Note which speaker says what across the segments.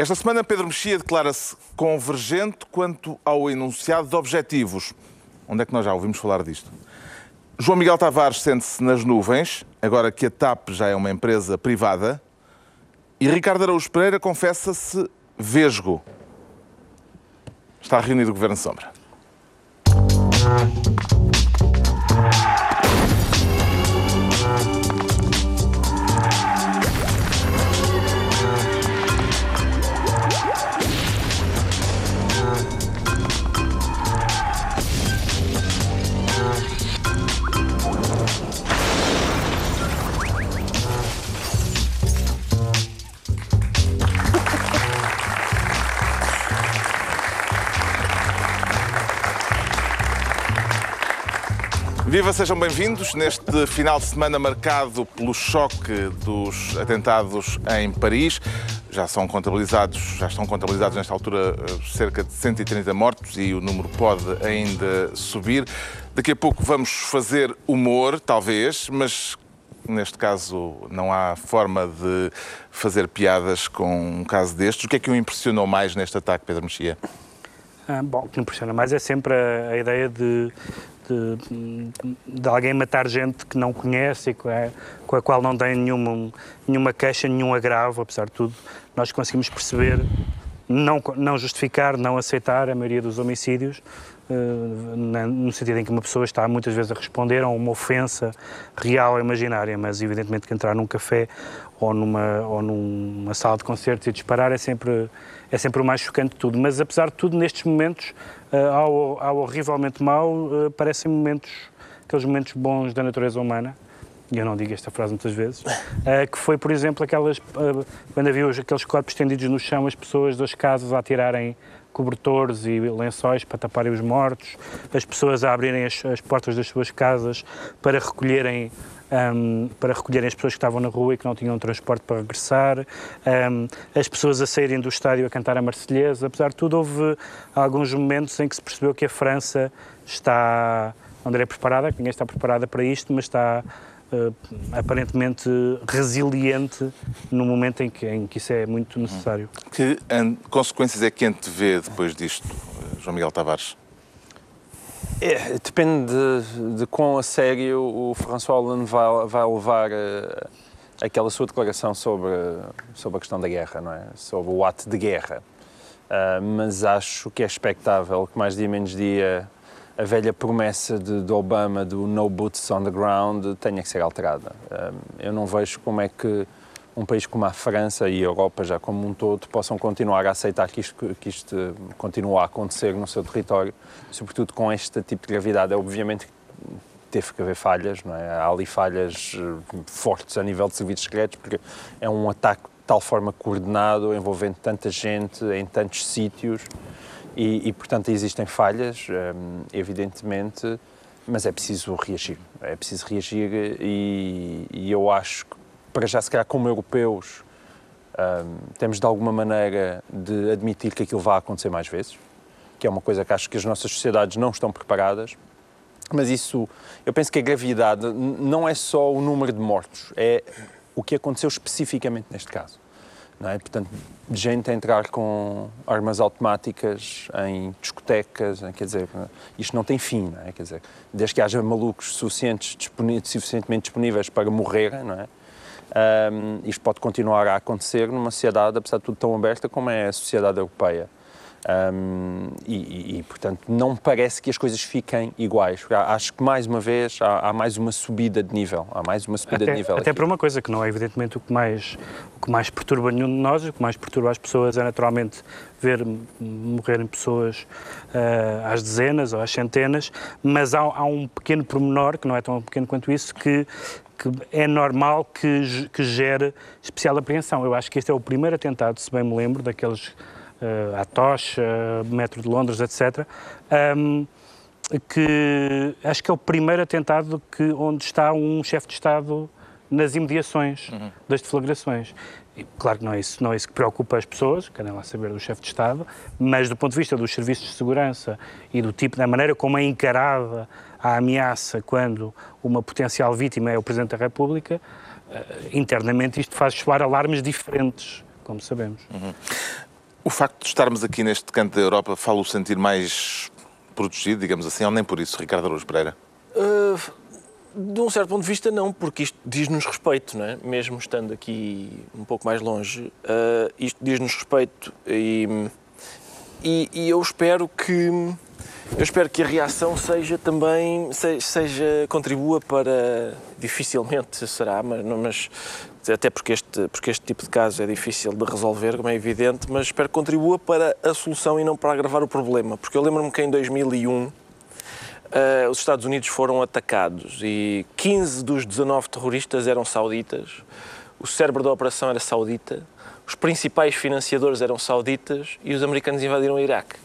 Speaker 1: Esta semana, Pedro Mexia declara-se convergente quanto ao enunciado de objetivos. Onde é que nós já ouvimos falar disto? João Miguel Tavares sente-se nas nuvens, agora que a TAP já é uma empresa privada. E Ricardo Araújo Pereira confessa-se vesgo. Está reunido o Governo Sombra. Viva, sejam bem-vindos neste final de semana marcado pelo choque dos atentados em Paris. Já são contabilizados, já estão contabilizados nesta altura cerca de 130 mortos e o número pode ainda subir. Daqui a pouco vamos fazer humor, talvez, mas neste caso não há forma de fazer piadas com um caso destes. O que é que o impressionou mais neste ataque, Pedro Mexia?
Speaker 2: Ah, bom, o que impressiona mais é sempre a, a ideia de, de, alguém matar gente que não conhece e com a, com a qual não tem nenhuma, nenhuma queixa, nenhum agravo, apesar de tudo, nós conseguimos perceber, não, não justificar, não aceitar a maioria dos homicídios, no sentido em que uma pessoa está muitas vezes a responder a uma ofensa real ou imaginária, mas evidentemente que entrar num café ou numa, ou numa sala de concertos e disparar é sempre, é sempre o mais chocante de tudo. Mas apesar de tudo, nestes momentos, uh, ao, ao horrivelmente mau, uh, parecem momentos, aqueles momentos bons da natureza humana, e eu não digo esta frase muitas vezes, que foi, por exemplo, aquelas, quando havia aqueles corpos estendidos no chão, as pessoas das casas a tirarem cobertores e lençóis para taparem os mortos, as pessoas a abrirem as, as portas das suas casas para recolherem um, para recolherem as pessoas que estavam na rua e que não tinham transporte para regressar, um, as pessoas a saírem do estádio a cantar a Marselhesa. Apesar de tudo, houve alguns momentos em que se percebeu que a França está, não direi preparada, ninguém está preparada para isto, mas está aparentemente resiliente no momento em que, em que isso é muito necessário.
Speaker 1: Que consequências é que antevê depois disto, João Miguel Tavares?
Speaker 3: É, depende de, de quão a sério o François Hollande vai, vai levar uh, aquela sua declaração sobre, sobre a questão da guerra, não é? Sobre o ato de guerra. Uh, mas acho que é expectável que mais dia menos dia a velha promessa de, de, Obama do no boots on the ground tenha que ser alterada. Uh, eu não vejo como é que um país como a França e a Europa já como um todo possam continuar a aceitar que isto, que isto a acontecer no seu território, sobretudo com este tipo de gravidade. É obviamente teve que haver falhas, não é? Há ali falhas eh, fortes a nível de serviços secretos, porque é um ataque de tal forma coordenado, envolvendo tanta gente, em tantos sítios, e, e portanto existem falhas, ehm, evidentemente, mas é preciso reagir. É preciso reagir e, e eu acho que para já, se calhar, como europeus, um, temos de alguma maneira de admitir que aquilo vai acontecer mais vezes, que é uma coisa que acho que as nossas sociedades não estão preparadas. Mas isso, eu penso que a gravidade não é só o número de mortos, é o que aconteceu especificamente neste caso. É? Portanto, gente a entrar com armas automáticas em discotecas, quer dizer, isto não tem fim, não é? Quer dizer, desde que haja malucos suficientes, suficientemente disponíveis para morrer, não é? Um, isto pode continuar a acontecer numa sociedade, apesar de tudo, tão aberta como é a sociedade europeia. Um, e, e, portanto, não parece que as coisas fiquem iguais. Acho que, mais uma vez, há, há mais uma subida de nível. Há mais uma subida
Speaker 2: até,
Speaker 3: de nível.
Speaker 2: Até aqui. para uma coisa que não é, evidentemente, o que, mais, o que mais perturba nenhum de nós, o que mais perturba as pessoas é, naturalmente, ver morrerem pessoas uh, às dezenas ou às centenas, mas há, há um pequeno pormenor, que não é tão pequeno quanto isso, que que é normal que, que gere especial apreensão. Eu acho que este é o primeiro atentado, se bem me lembro, daqueles à tocha, uh, metro de Londres, etc., um, que acho que é o primeiro atentado que, onde está um chefe de Estado nas imediações uhum. das deflagrações. E, claro que não é, isso, não é isso que preocupa as pessoas, querem lá saber do chefe de Estado, mas do ponto de vista dos serviços de segurança e do tipo, da maneira como é encarada a ameaça quando uma potencial vítima é o Presidente da República, uh, internamente isto faz soar alarmes diferentes, como sabemos.
Speaker 1: Uhum. O facto de estarmos aqui neste canto da Europa fala-o sentir mais protegido, digamos assim, ou nem por isso, Ricardo Araújo Pereira?
Speaker 4: Uh, de um certo ponto de vista, não, porque isto diz-nos respeito, não é? Mesmo estando aqui um pouco mais longe, uh, isto diz-nos respeito e, e, e, eu espero que eu espero que a reação seja também seja, seja contribua para dificilmente será, mas, mas até porque este porque este tipo de casos é difícil de resolver, como é evidente, mas espero que contribua para a solução e não para agravar o problema, porque eu lembro-me que em 2001 Uh, os Estados Unidos foram atacados e 15 dos 19 terroristas eram sauditas, o cérebro da operação era saudita, os principais financiadores eram sauditas e os americanos invadiram o Iraque.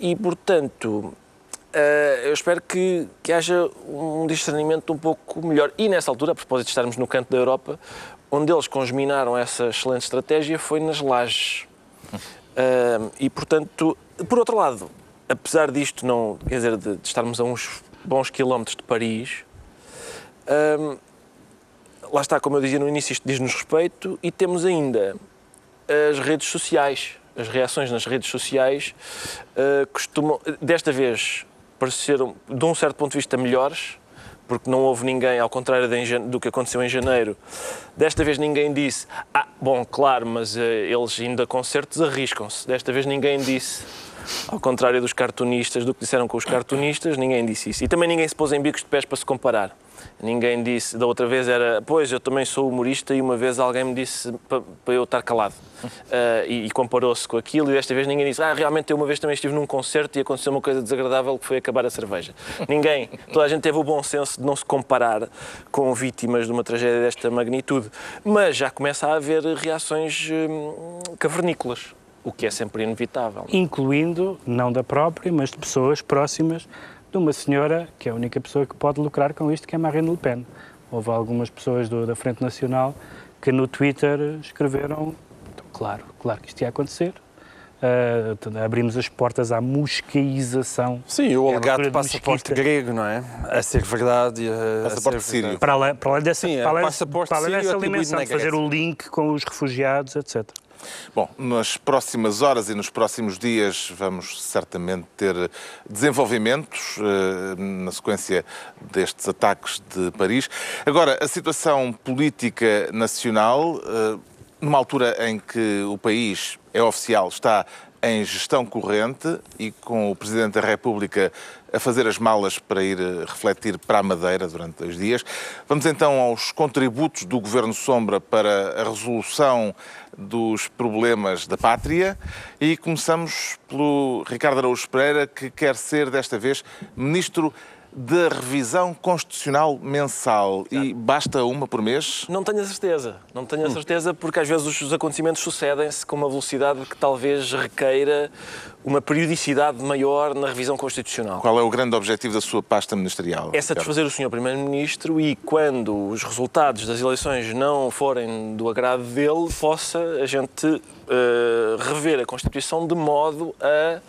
Speaker 4: E, portanto, uh, eu espero que, que haja um discernimento um pouco melhor. E nessa altura, a propósito de estarmos no canto da Europa, onde eles congeminaram essa excelente estratégia foi nas lajes. E, portanto, por outro lado, apesar disto não, quer dizer, de, de estarmos a uns bons quilómetros de Paris, lá está, como eu dizia no início, isto diz-nos respeito e temos ainda as redes sociais. As reações nas redes sociais uh, costumam, desta vez, pareceram, de um certo ponto de vista, melhores, porque não houve ninguém, ao contrário do que aconteceu em janeiro, desta vez ninguém disse, ah, bom, claro, mas uh, eles ainda concertos arriscam-se. Desta vez ninguém disse, ao contrário dos cartunistas, do que disseram com os cartunistas, ninguém disse isso. E também ninguém se pôs em bicos de pés para se comparar. Ninguém disse, da outra vez era, pois, eu também sou humorista e uma vez alguém me disse para, para eu estar calado. Uh, e, e comparou-se com aquilo e desta vez ninguém disse, ah, realmente eu uma vez também estive num concerto e aconteceu uma coisa desagradável que foi acabar a cerveja. ninguém, toda a gente teve o bom senso de não se comparar com vítimas de uma tragédia desta magnitude. Mas já começa a haver reações hum, cavernícolas o que é sempre inevitável.
Speaker 2: Incluindo, não da própria, mas de pessoas próximas de uma senhora que é a única pessoa que pode lucrar com isto, que é Marine Le Pen. Houve algumas pessoas do, da Frente Nacional que no Twitter escreveram, então, claro, claro que isto ia acontecer, Uh, abrimos as portas à muscaização.
Speaker 3: Sim, o é alegado passaporte grego, não é? A ser verdade.
Speaker 1: A, passaporte sírio.
Speaker 2: Para além, para além dessa, Sim, para além, para além dessa dimensão, de fazer o link com os refugiados, etc.
Speaker 1: Bom, nas próximas horas e nos próximos dias vamos certamente ter desenvolvimentos eh, na sequência destes ataques de Paris. Agora, a situação política nacional, eh, numa altura em que o país é oficial, está em gestão corrente e com o Presidente da República a fazer as malas para ir eh, refletir para a Madeira durante dois dias. Vamos então aos contributos do Governo Sombra para a resolução dos problemas da pátria e começamos pelo Ricardo Araújo Pereira, que quer ser desta vez Ministro da revisão constitucional mensal e basta uma por mês?
Speaker 4: Não tenho a certeza. Não tenho a hum. certeza porque às vezes os acontecimentos sucedem-se com uma velocidade que talvez requeira uma periodicidade maior na revisão constitucional.
Speaker 1: Qual é o grande objetivo da sua pasta ministerial?
Speaker 4: É satisfazer o Sr. Primeiro-Ministro e quando os resultados das eleições não forem do agrado dele, possa a gente uh, rever a Constituição de modo a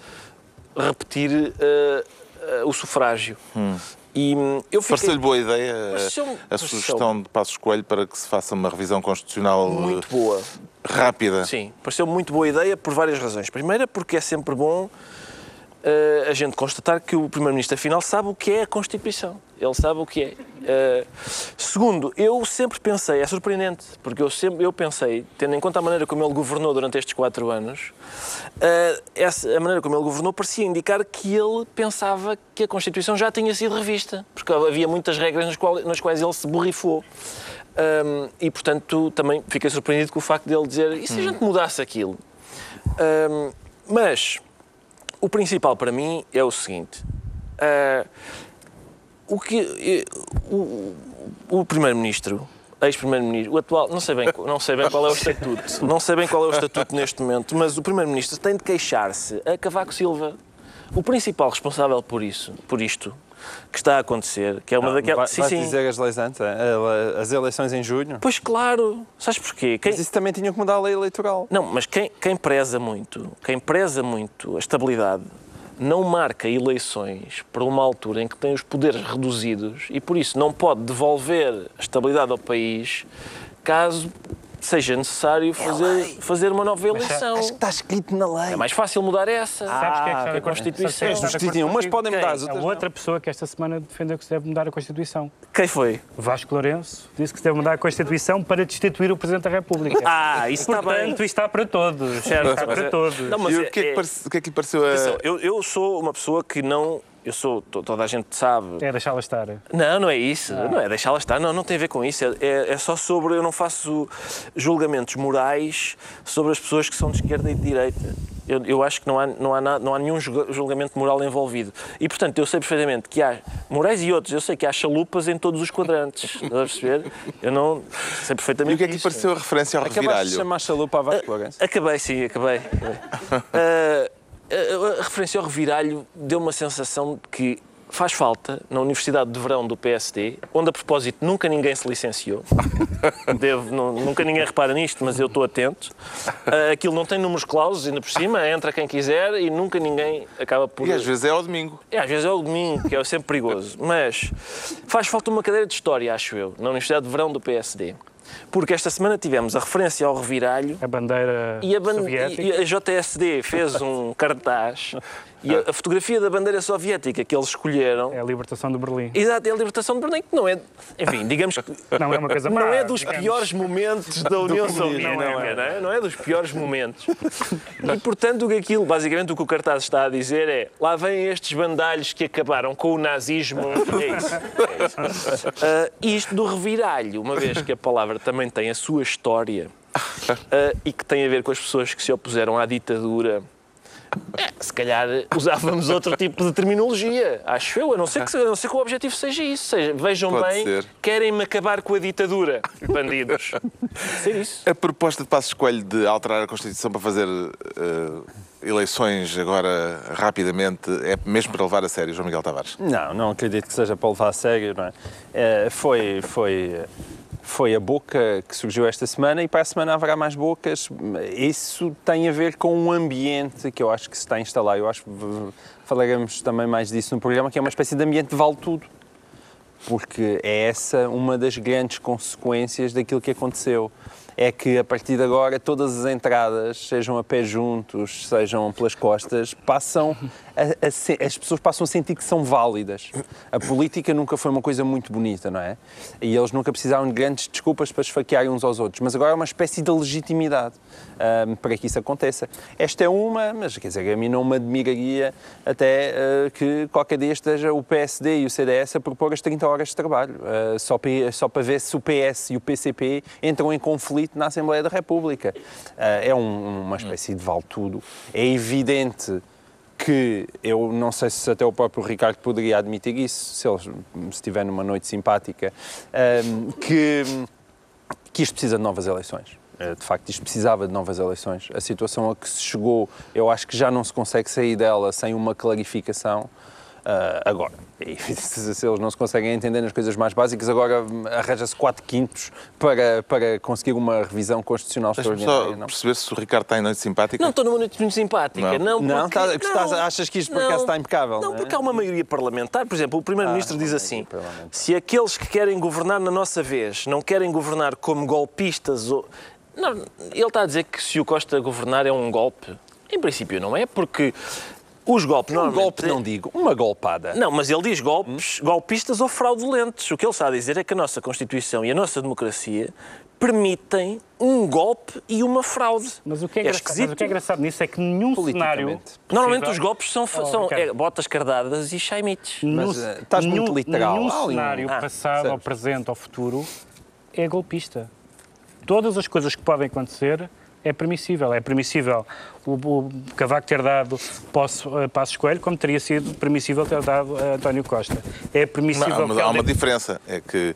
Speaker 4: repetir uh, o sufrágio.
Speaker 1: Hum. E hum, eu fiquei... Pareceu-lhe boa ideia a sugestão de Passos Coelho para que se faça uma revisão constitucional
Speaker 4: muito boa.
Speaker 1: rápida?
Speaker 4: Sim, pareceu muito boa ideia por várias razões. Primeira, porque é sempre bom a gente constatar que o Primeiro-Ministro, afinal, sabe o que é a Constituição. Ele sabe o que é. Uh, segundo, eu sempre pensei, é surpreendente, porque eu sempre eu pensei, tendo em conta a maneira como ele governou durante estes quatro anos, uh, essa, a maneira como ele governou parecia indicar que ele pensava que a Constituição já tinha sido revista, porque havia muitas regras nas, qual, nas quais ele se borrifou. Um, e, portanto, também fiquei surpreendido com o facto dele dizer e se a gente mudasse aquilo? Um, mas o principal para mim é o seguinte: uh, o que o, o primeiro-ministro, ex-primeiro-ministro, o atual, não sei bem, não sei bem qual é o estatuto, não sei bem qual é o estatuto neste momento, mas o primeiro-ministro tem de queixar-se a Cavaco Silva. O principal responsável por isso, por isto, que está a acontecer, que é uma daquelas...
Speaker 3: Vai, sim, sim. dizer as leis antes, é? as eleições em junho?
Speaker 4: Pois claro, sabes porquê?
Speaker 3: Quem... Mas isso também tinha que mudar a lei eleitoral.
Speaker 4: Não, mas quem, quem preza muito, quem preza muito a estabilidade não marca eleições para uma altura em que tem os poderes reduzidos e por isso não pode devolver a estabilidade ao país caso seja necessário fazer, fazer uma nova eleição.
Speaker 3: Acho que está escrito na lei.
Speaker 4: É mais fácil mudar essa.
Speaker 2: Sabes quem é que está
Speaker 4: que
Speaker 2: de
Speaker 4: a Constituição.
Speaker 2: é que acordo
Speaker 3: Justitinho, umas
Speaker 2: contigo?
Speaker 3: podem mudar, as
Speaker 2: A
Speaker 3: outras
Speaker 2: outra pessoa que esta semana defendeu que se deve mudar a Constituição.
Speaker 4: Quem foi?
Speaker 2: Vasco Lourenço disse que se deve mudar a Constituição para destituir o Presidente da República.
Speaker 4: Ah, isso está bem.
Speaker 2: Portanto, isto está para todos.
Speaker 4: Certo,
Speaker 2: está
Speaker 4: mas
Speaker 2: para
Speaker 4: é-
Speaker 2: todos.
Speaker 4: Não, mas
Speaker 1: E o
Speaker 4: é-
Speaker 1: que é que,
Speaker 4: é-
Speaker 1: parece- o que é que lhe pareceu a...
Speaker 4: Eu, eu sou uma pessoa que não. Eu sou. to- Toda a gente sabe.
Speaker 2: É deixá-la estar.
Speaker 4: Não, não é isso. Não é deixá-la estar. Não, não tem a ver com isso. É, é- é só sobre. Eu não faço julgamentos morais sobre as pessoas que são de esquerda e de direita. Eu, eu acho que não há, não, há nada, não há nenhum julga- julgamento moral envolvido. E, portanto, eu sei perfeitamente que há morais e outros. Eu sei que há chalupas em todos os quadrantes. Estás a perceber? Eu não sei
Speaker 1: E
Speaker 4: perfeitamente
Speaker 1: o que é que lhe pareceu a referência ao
Speaker 3: Acabaste de
Speaker 1: reviralho?
Speaker 3: chamar chalupa a Vasco.
Speaker 4: Acabei, sim, acabei. acabei. A, a referência ao reviralho deu uma sensação de que faz falta na Universidade de Verão do PSD, onde a propósito nunca ninguém se licenciou. Devo, não- nunca ninguém repara nisto, mas eu estou atento. Ah, aquilo não tem números clausos, ainda por cima, entra quem quiser e nunca ninguém acaba por.
Speaker 1: E às vezes é ao domingo.
Speaker 4: É, às vezes é o domingo, que é sempre perigoso. Mas faz falta uma cadeira de história, acho eu, na Universidade de Verão do PSD. Porque esta semana tivemos a referência ao reviralho
Speaker 2: A bandeira
Speaker 4: e a, ban-
Speaker 2: soviética.
Speaker 4: e a JSD fez um cartaz e a, fotografia da bandeira soviética que eles escolheram.
Speaker 2: É a libertação de Berlim.
Speaker 4: Exato, é a libertação de Berlim, que não é. Enfim, digamos que.
Speaker 2: Não é uma coisa má.
Speaker 4: Não é dos
Speaker 2: digamos.
Speaker 4: piores momentos da União Soviética. Não, é, não é? Não é dos piores momentos. E, portanto, o que aquilo, basicamente, o que o cartaz está a dizer é lá vêm estes bandalhos que acabaram com o nazismo. É isso. Ah, isto do reviralho, uma vez que a palavra também tem a sua história ah, e que tem a ver com as pessoas que se opuseram à ditadura. É, se calhar usávamos outro tipo de terminologia, acho eu, a não ser que, não ser que o objetivo seja isso. Seja, vejam
Speaker 1: Pode
Speaker 4: bem, querem-me acabar com a ditadura, bandidos. Ser isso.
Speaker 1: A proposta de Passos Coelho de alterar a Constituição para fazer eh, eleições agora rapidamente é mesmo para levar a sério, João Miguel Tavares?
Speaker 3: Não, não acredito que seja para levar a sério, não é? Eh, foi, foi, foi a boca que surgiu esta semana e para a semana haverá mais bocas. Isso tem a ver com um ambiente que eu acho que se está a instalar. Eu acho que falaremos também mais disso no programa, que é uma espécie de ambiente de vale tudo. Porque é essa uma das grandes consequências daquilo que aconteceu. É que a partir de agora todas as entradas, sejam a pé juntos, sejam pelas costas, passam a- a se- as pessoas passam a sentir que são válidas. A política nunca foi uma coisa muito bonita, não é? E eles nunca precisaram de grandes desculpas para esfaquearem uns aos outros. Mas agora é uma espécie de legitimidade ahm, para que isso aconteça. Esta é uma, mas quer dizer, a mim não me admiraria até ah, que qualquer dia esteja o PSD e o CDS a propor as 30 horas de trabalho, ah, só, para, só para ver se o PS e o PCP entram em conflito na Assembleia da República. Ah, é um- uma espécie de vale-tudo. É evidente que eu não sei se até o próprio Ricardo poderia admitir isso, se ele estiver numa noite simpática, ahm, que, que isto precisa de novas eleições. Eh, De facto, isto precisava de novas eleições. A situação a que se chegou, eu acho que já não se consegue sair dela sem uma clarificação. Ah, agora, e se, se eles não se conseguem entender nas coisas mais básicas, agora arranja-se 4 quintos para, para conseguir uma revisão constitucional extraordinária.
Speaker 1: só
Speaker 3: não?
Speaker 1: perceber se o Ricardo está em noite simpática.
Speaker 4: Não estou numa noite muito simpática.
Speaker 1: Não.
Speaker 4: Não,
Speaker 3: Não,
Speaker 4: porque,
Speaker 3: tá- que estás- achas que isto por acaso está impecável,
Speaker 4: Não,
Speaker 3: não é?
Speaker 4: porque há uma maioria parlamentar. Por exemplo, o Primeiro-Ministro
Speaker 3: Ah,
Speaker 4: diz assim:
Speaker 3: parlamentar.
Speaker 4: se aqueles que querem governar na nossa vez não querem governar como golpistas ou. Não, ele está a dizer que se o Costa governar é um golpe. Em princípio não é, porque os golpes
Speaker 3: Um
Speaker 4: normalmente...
Speaker 3: golpe, não digo, uma golpada.
Speaker 4: Não, mas ele diz golpes, golpistas ou fraudulentos. O que ele está a dizer é que a nossa Constituição e a nossa democracia permitem um golpe e uma fraude.
Speaker 2: Mas o, que é engraçado, mas o que é engraçado nisso é que nenhum cenário.
Speaker 4: Normalmente os golpes são,
Speaker 2: Oh,
Speaker 4: são é, botas cardadas e chaimites.
Speaker 3: Mas, eh, estás muito
Speaker 2: nenhum-
Speaker 3: literal.
Speaker 2: Nenhum
Speaker 3: um-
Speaker 2: cenário
Speaker 4: Ah,
Speaker 2: passado,
Speaker 3: certo.
Speaker 2: ao presente, ao futuro é golpista. Todas as coisas que podem acontecer é permissível. É permissível o, o Cavaco ter dado posso, a Passos Coelho, como teria sido permissível ter dado a António Costa. É permissível
Speaker 1: Não, mas há uma
Speaker 2: alguém-
Speaker 1: diferença. É que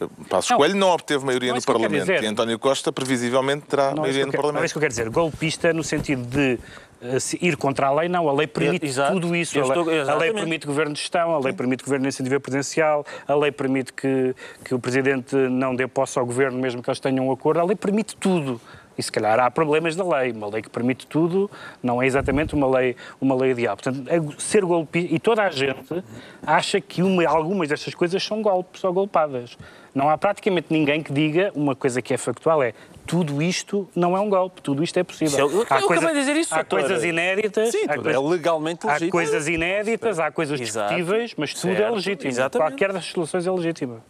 Speaker 1: eh, Passos
Speaker 2: Não.
Speaker 1: Coelho não obteve maioria
Speaker 2: Não é
Speaker 1: no Parlamento
Speaker 2: dizer.
Speaker 1: e António Costa previsivelmente terá
Speaker 2: Não é,
Speaker 1: maioria no
Speaker 2: quero, não é
Speaker 1: Parlamento.
Speaker 2: isso que eu quero dizer. Golpista no sentido de eh, ir contra a lei, não. A lei permite
Speaker 4: Exato.
Speaker 2: tudo isso. A lei,
Speaker 4: estou-
Speaker 2: a lei permite governo de gestão, a lei permite governo de iniciativa presidencial, a lei permite que, que o Presidente não dê posse ao governo, mesmo que eles tenham um acordo. A lei permite tudo. E se calhar há problemas da lei. Uma lei que permite tudo não é exatamente uma lei, uma lei ideal. Portanto, é ser golpista. E toda a gente acha que uma, algumas destas coisas são golpes ou golpadas. Não há praticamente ninguém que diga uma coisa que é factual: é tudo isto não é um golpe, tudo isto é possível.
Speaker 4: Isso é- eu- eu acabei de dizer isso,
Speaker 2: há coisas inéditas,
Speaker 3: Sim,
Speaker 2: há,
Speaker 3: tudo é
Speaker 2: coisas-
Speaker 3: legalmente
Speaker 2: há
Speaker 3: legítimo.
Speaker 2: coisas inéditas, há coisas discutíveis, mas tudo é
Speaker 4: Certo,
Speaker 2: legítimo.
Speaker 4: exatamente.
Speaker 2: Qualquer das soluções é legítima.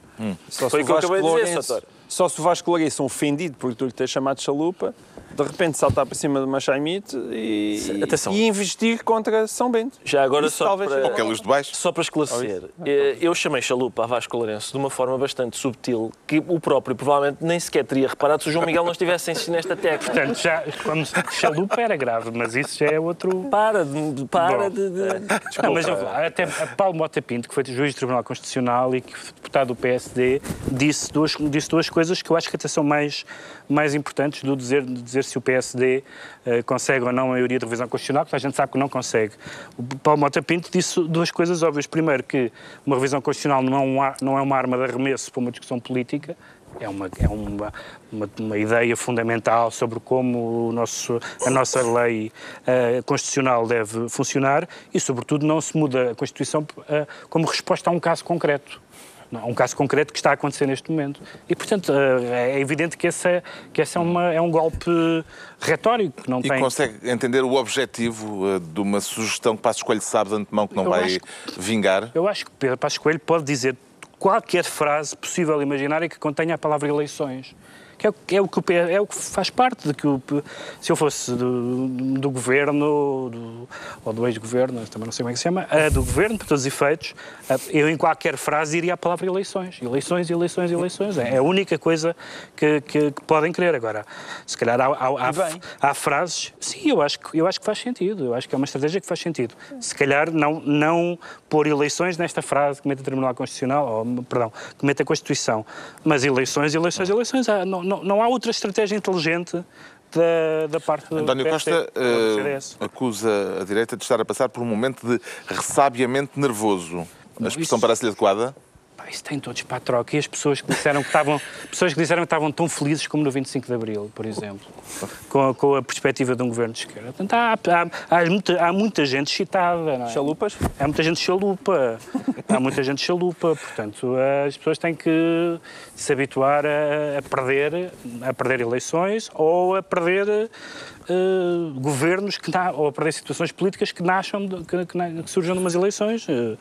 Speaker 3: Só
Speaker 4: Foi o que eu acabei de dizer, Sator.
Speaker 3: Só se o Vasco Lourenço, ofendido por tu lhe ter chamado chalupa, de repente saltar para cima de uma chaimite e, e investir contra São Bento.
Speaker 4: Já agora
Speaker 3: Isso
Speaker 4: só
Speaker 3: talvez
Speaker 4: para...
Speaker 1: é luz de baixo.
Speaker 4: Só para esclarecer, eh, eu chamei chalupa a Vasco Lourenço de uma forma bastante subtil que o próprio provavelmente nem sequer teria reparado se o João Miguel não estivesse a nesta tecla.
Speaker 2: Portanto, já, se- chalupa era grave, mas isso já é outro.
Speaker 4: Para de. Para de. de-
Speaker 2: Não, mas eu, até a Paulo Mota Pinto, que foi juiz do Tribunal Constitucional e que foi deputado do PSD, disse duas, disse duas coisas que eu acho que até são mais, mais importantes do dizer, de dizer se o PSD eh, consegue ou não a maioria de revisão constitucional, que a gente sabe que não consegue. O Paulo Mota Pinto disse duas coisas óbvias. Primeiro, que uma revisão constitucional não é, não é uma arma de arremesso para uma discussão política, é uma, é uma, uma, uma ideia fundamental sobre como nosso, a nossa lei eh, constitucional deve funcionar e, sobretudo, não se muda a Constituição eh, como resposta a um caso concreto. A um caso concreto que está a acontecer neste momento. E, portanto, eh, é evidente que esse, é, que esse é, uma, é um golpe retórico que não
Speaker 1: E
Speaker 2: tem.
Speaker 1: consegue entender o objetivo eh, de uma sugestão que Passos Coelho sabe de antemão que não
Speaker 2: Eu
Speaker 1: vai
Speaker 2: acho
Speaker 1: vingar?
Speaker 2: Eu acho que Pedro Passos Coelho pode dizer qualquer frase possível e imaginária que contenha a palavra eleições. Que é, o- que é o que P- é o que faz parte de que o, se eu fosse do, do governo do- ou do ex-governo, também não sei como é que se chama, ah, do governo, para todos os efeitos, ah, eu em qualquer frase iria a palavra eleições. Eleições, eleições, eleições. É a única coisa que, que- que podem querer. Agora, se calhar há, há- há- há frases. Sim, eu acho, que, eu acho que faz sentido. Eu acho que é uma estratégia que faz sentido. Se calhar não, não pôr eleições nesta frase que mete o Tribunal Constitucional, ou, perdão, que mete a Constituição. Mas eleições, eleições, eleições. Não, não, não há outra estratégia inteligente da, da parte do
Speaker 1: António Costa
Speaker 2: CDS.
Speaker 1: acusa a direita de estar a passar por um momento de ressabiamento nervoso. A expressão parece-lhe adequada?
Speaker 2: Isso tem todos para a troca. E as pessoas que disseram que estavam, pessoas que disseram que estavam tão felizes como no 25 de Abril, por exemplo, com a, com a perspectiva de um governo de esquerda. Portanto, há, há- há muita, há muita gente excitada. Não é?
Speaker 3: Chalupas?
Speaker 2: Há muita gente chalupa. Há muita gente chalupa. Portanto, as pessoas têm que se habituar a, a perder, a perder eleições ou a perder eh, governos que na, ou a perder situações políticas que nasçam, de- que, que, que surjam de umas eleições. Eh,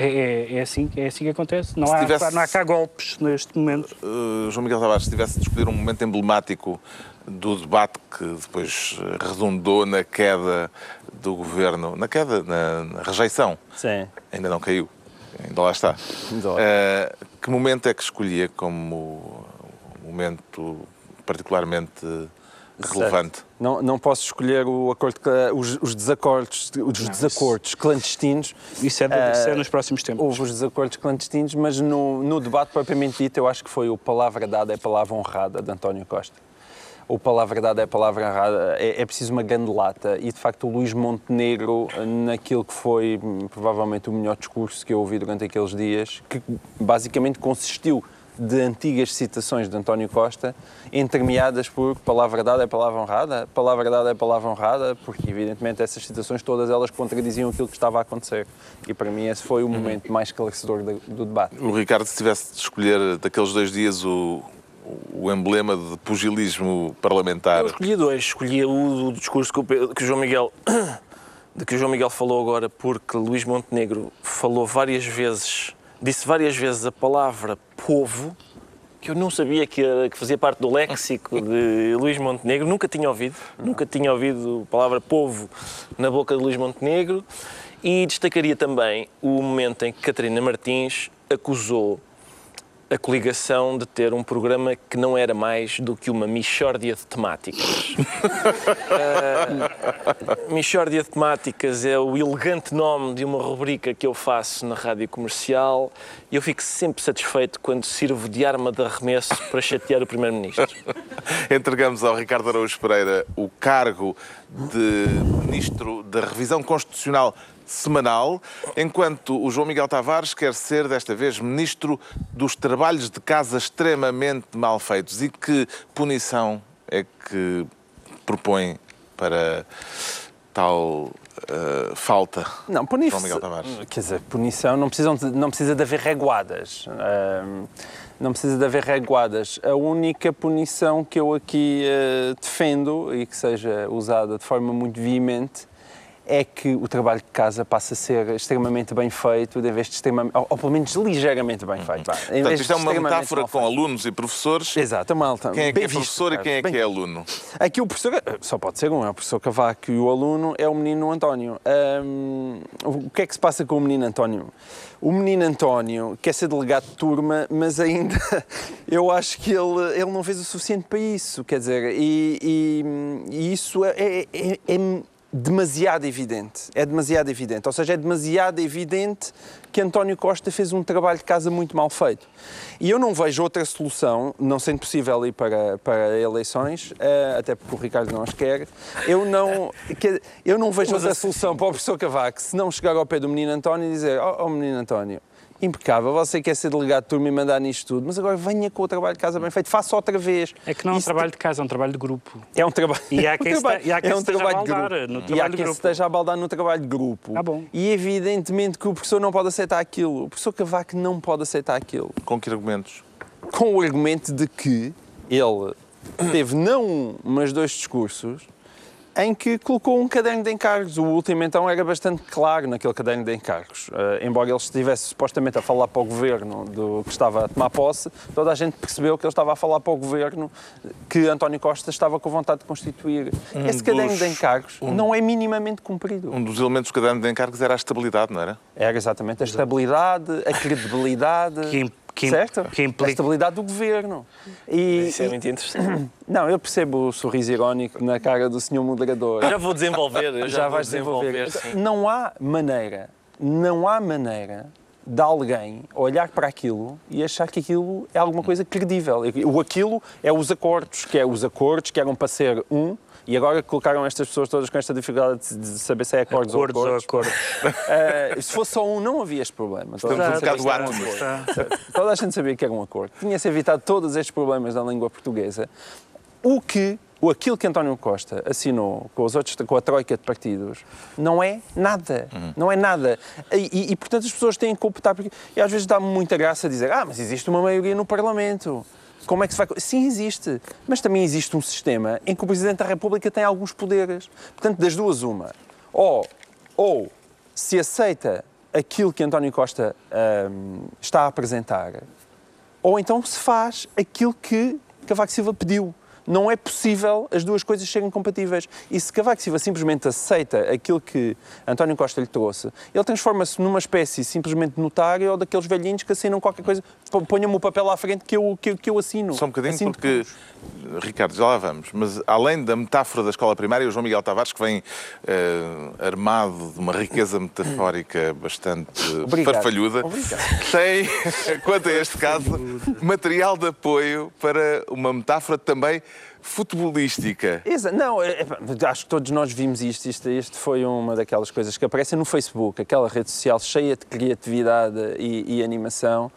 Speaker 2: É, é- é assim, é assim que acontece. Não
Speaker 1: Se
Speaker 2: há,
Speaker 1: tivesse-
Speaker 2: não há cá golpes neste momento.
Speaker 1: Uh, João Miguel Tavares, se tivesse de escolher um momento emblemático do debate que depois redundou na queda do governo, na queda, na, na rejeição,
Speaker 3: Sim.
Speaker 1: ainda não caiu, ainda lá está.
Speaker 3: Ainda lá.
Speaker 1: Uh, que momento é que escolhia como momento particularmente relevante?
Speaker 3: Certo. Não, não posso escolher o acordo, que- os, os desacordos, os desacordos clandestinos.
Speaker 2: Isso é, de- isso é
Speaker 3: Ah,
Speaker 2: nos próximos tempos.
Speaker 3: Houve os desacordos clandestinos, mas no, no debate propriamente dito, eu acho que foi o palavra dada é palavra honrada de António Costa. O palavra dada é palavra honrada. É, é preciso uma grande lata. E, de facto, o Luís Montenegro, naquilo que foi hum, provavelmente o melhor discurso que eu ouvi durante aqueles dias, que basicamente consistiu de antigas citações de António Costa, entremeadas por palavra dada é palavra honrada, palavra dada é palavra honrada, porque evidentemente essas citações todas elas contradiziam aquilo que estava a acontecer. E para mim esse foi o momento mais esclarecedor do, do debate.
Speaker 1: O Ricardo, se tivesse de escolher daqueles dois dias o, o emblema de pugilismo parlamentar,
Speaker 4: Eu escolhi dois. Escolhi o do discurso que o, Pedro- que o João Miguel. de que o João Miguel falou agora, porque Luís Montenegro falou várias vezes, disse várias vezes a palavra povo, que eu não sabia que, era- que fazia parte do léxico de Luís Montenegro, nunca tinha ouvido, nunca tinha ouvido a palavra povo na boca de Luís Montenegro. E destacaria também o momento em que Catarina Martins acusou a coligação de ter um programa que não era mais do que uma mixórdia de temáticas. Uh, mixórdia de temáticas é o elegante nome de uma rubrica que eu faço na rádio comercial e eu fico sempre satisfeito quando sirvo de arma de arremesso para chatear o Primeiro-Ministro.
Speaker 1: entregamos ao Ricardo Araújo Pereira o cargo de Ministro da Revisão Constitucional semanal, enquanto o João Miguel Tavares quer ser, desta vez, Ministro dos Trabalhos de Casa extremamente mal feitos. E que punição é que propõe para tal eh, falta?
Speaker 3: Não, punição.
Speaker 1: João Miguel Tavares.
Speaker 3: Quer dizer, punição não, precisam de- não precisa de haver reguadas. Ahm, Não precisa de haver reguadas. A única punição que eu aqui uh, defendo e que seja usada de forma muito veemente é que o trabalho de casa passa a ser extremamente bem feito, de vez de extremamente, ou, ou pelo menos ligeiramente bem feito. Vá. Em
Speaker 1: Portanto, isto é uma metáfora com alunos e professores.
Speaker 3: Exato, malta.
Speaker 1: Quem é que é
Speaker 3: visto,
Speaker 1: professor e quem é que é aluno?
Speaker 3: Aqui o professor, só pode ser um, é o professor Cavaco e o aluno é o menino António. Hum, o que é que se passa com o menino António? O menino António quer ser delegado de turma, mas ainda eu acho que ele, ele não fez o suficiente para isso, quer dizer, e, e- e isso é, é- é- é demasiado evidente. É demasiado evidente. Ou seja, é demasiado evidente que António Costa fez um trabalho de casa muito mal feito. E eu não vejo outra solução, não sendo possível ir para, para eleições, eh, até porque o Ricardo não as quer, eu não, eu não vejo outra solução para o professor Cavaco se não chegar ao pé do menino António e dizer: Ó menino António, impecável, você quer ser delegado de turma e mandar nisto tudo, mas agora venha com o trabalho de casa bem feito, faça outra vez.
Speaker 2: É que não é um trabalho de casa, é um trabalho de grupo.
Speaker 3: é um trabalho.
Speaker 2: E há
Speaker 3: é um
Speaker 2: quem e há quem
Speaker 3: é um
Speaker 2: esteja a
Speaker 3: trabalho de
Speaker 2: baldar
Speaker 3: grupo.
Speaker 2: no
Speaker 3: E há
Speaker 2: trabalho de
Speaker 3: quem esteja a baldar no trabalho de grupo.
Speaker 2: Ah, bom.
Speaker 3: E evidentemente que o professor não pode aceitar aquilo. O professor Cavaco não pode aceitar aquilo.
Speaker 1: Com que argumentos?
Speaker 3: Com o argumento de que ele teve não um, mas dois discursos em que colocou um caderno de encargos. O último, então, era bastante claro naquele caderno de encargos. Eh, embora ele estivesse supostamente a falar para o governo do que estava a tomar posse, toda a gente percebeu que ele estava a falar para o governo que António Costa estava com vontade de constituir. Esse caderno
Speaker 1: dos-
Speaker 3: de encargos não é minimamente cumprido.
Speaker 1: Um dos elementos do caderno de encargos era a estabilidade, não era?
Speaker 3: Era exatamente a estabilidade, a credibilidade.
Speaker 2: Que que
Speaker 3: certo?
Speaker 2: que implica-
Speaker 3: A estabilidade do governo. E,
Speaker 4: Isso é muito interessante.
Speaker 3: não, eu percebo o sorriso irónico na cara do senhor moderador.
Speaker 4: Já vou desenvolver. Já,
Speaker 3: Já vais desenvolver.
Speaker 4: sim.
Speaker 3: Não há maneira, não há maneira de alguém olhar para aquilo e achar que aquilo é alguma coisa credível. O aquilo é os acordos, que é os acordos que eram para ser um, e agora colocaram estas pessoas todas com esta dificuldade de saber se é acordos,
Speaker 2: Acordos
Speaker 3: ou
Speaker 2: ou
Speaker 3: acordos.
Speaker 2: acordos.
Speaker 3: Eh, se fosse só um, não havia este problema. Toda
Speaker 1: Estamos um bocado
Speaker 3: um. Toda a gente sabia que era um acordo. Tinha-se evitado todos estes problemas da língua portuguesa. O que, o aquilo que António Costa assinou com, os outros, com a troika de partidos, não é nada. Não é nada. E, e, e, portanto, as pessoas têm que computar. Porque, e às vezes dá-me muita graça dizer: ah, mas existe uma maioria no Parlamento. Como é que se vai. Sim, existe. Mas também existe um sistema em que o Presidente da República tem alguns poderes. Portanto, das duas, uma. Ou, ou se aceita aquilo que António Costa hum, está a apresentar, ou então se faz aquilo que Cavaco Silva pediu. Não é possível as duas coisas serem compatíveis. E se Cavaco Silva simplesmente aceita aquilo que António Costa lhe trouxe, ele transforma-se numa espécie simplesmente notário ou daqueles velhinhos que assinam qualquer coisa. P- Ponha-me o papel à frente que eu, que, eu- que eu assino.
Speaker 1: Só um bocadinho,
Speaker 3: Assino
Speaker 1: porque. Ricardo, já lá vamos, mas além da metáfora da escola primária, o João Miguel Tavares, que vem eh, armado de uma riqueza metafórica bastante
Speaker 3: Obrigado.
Speaker 1: farfalhuda,
Speaker 3: Obrigado.
Speaker 1: tem, quanto a este caso, material de apoio para uma metáfora também futebolística.
Speaker 3: Exa- Não, é- é- acho que todos nós vimos isto. isto. Isto foi uma daquelas coisas que aparecem no Facebook, aquela rede social cheia de criatividade e, e animação,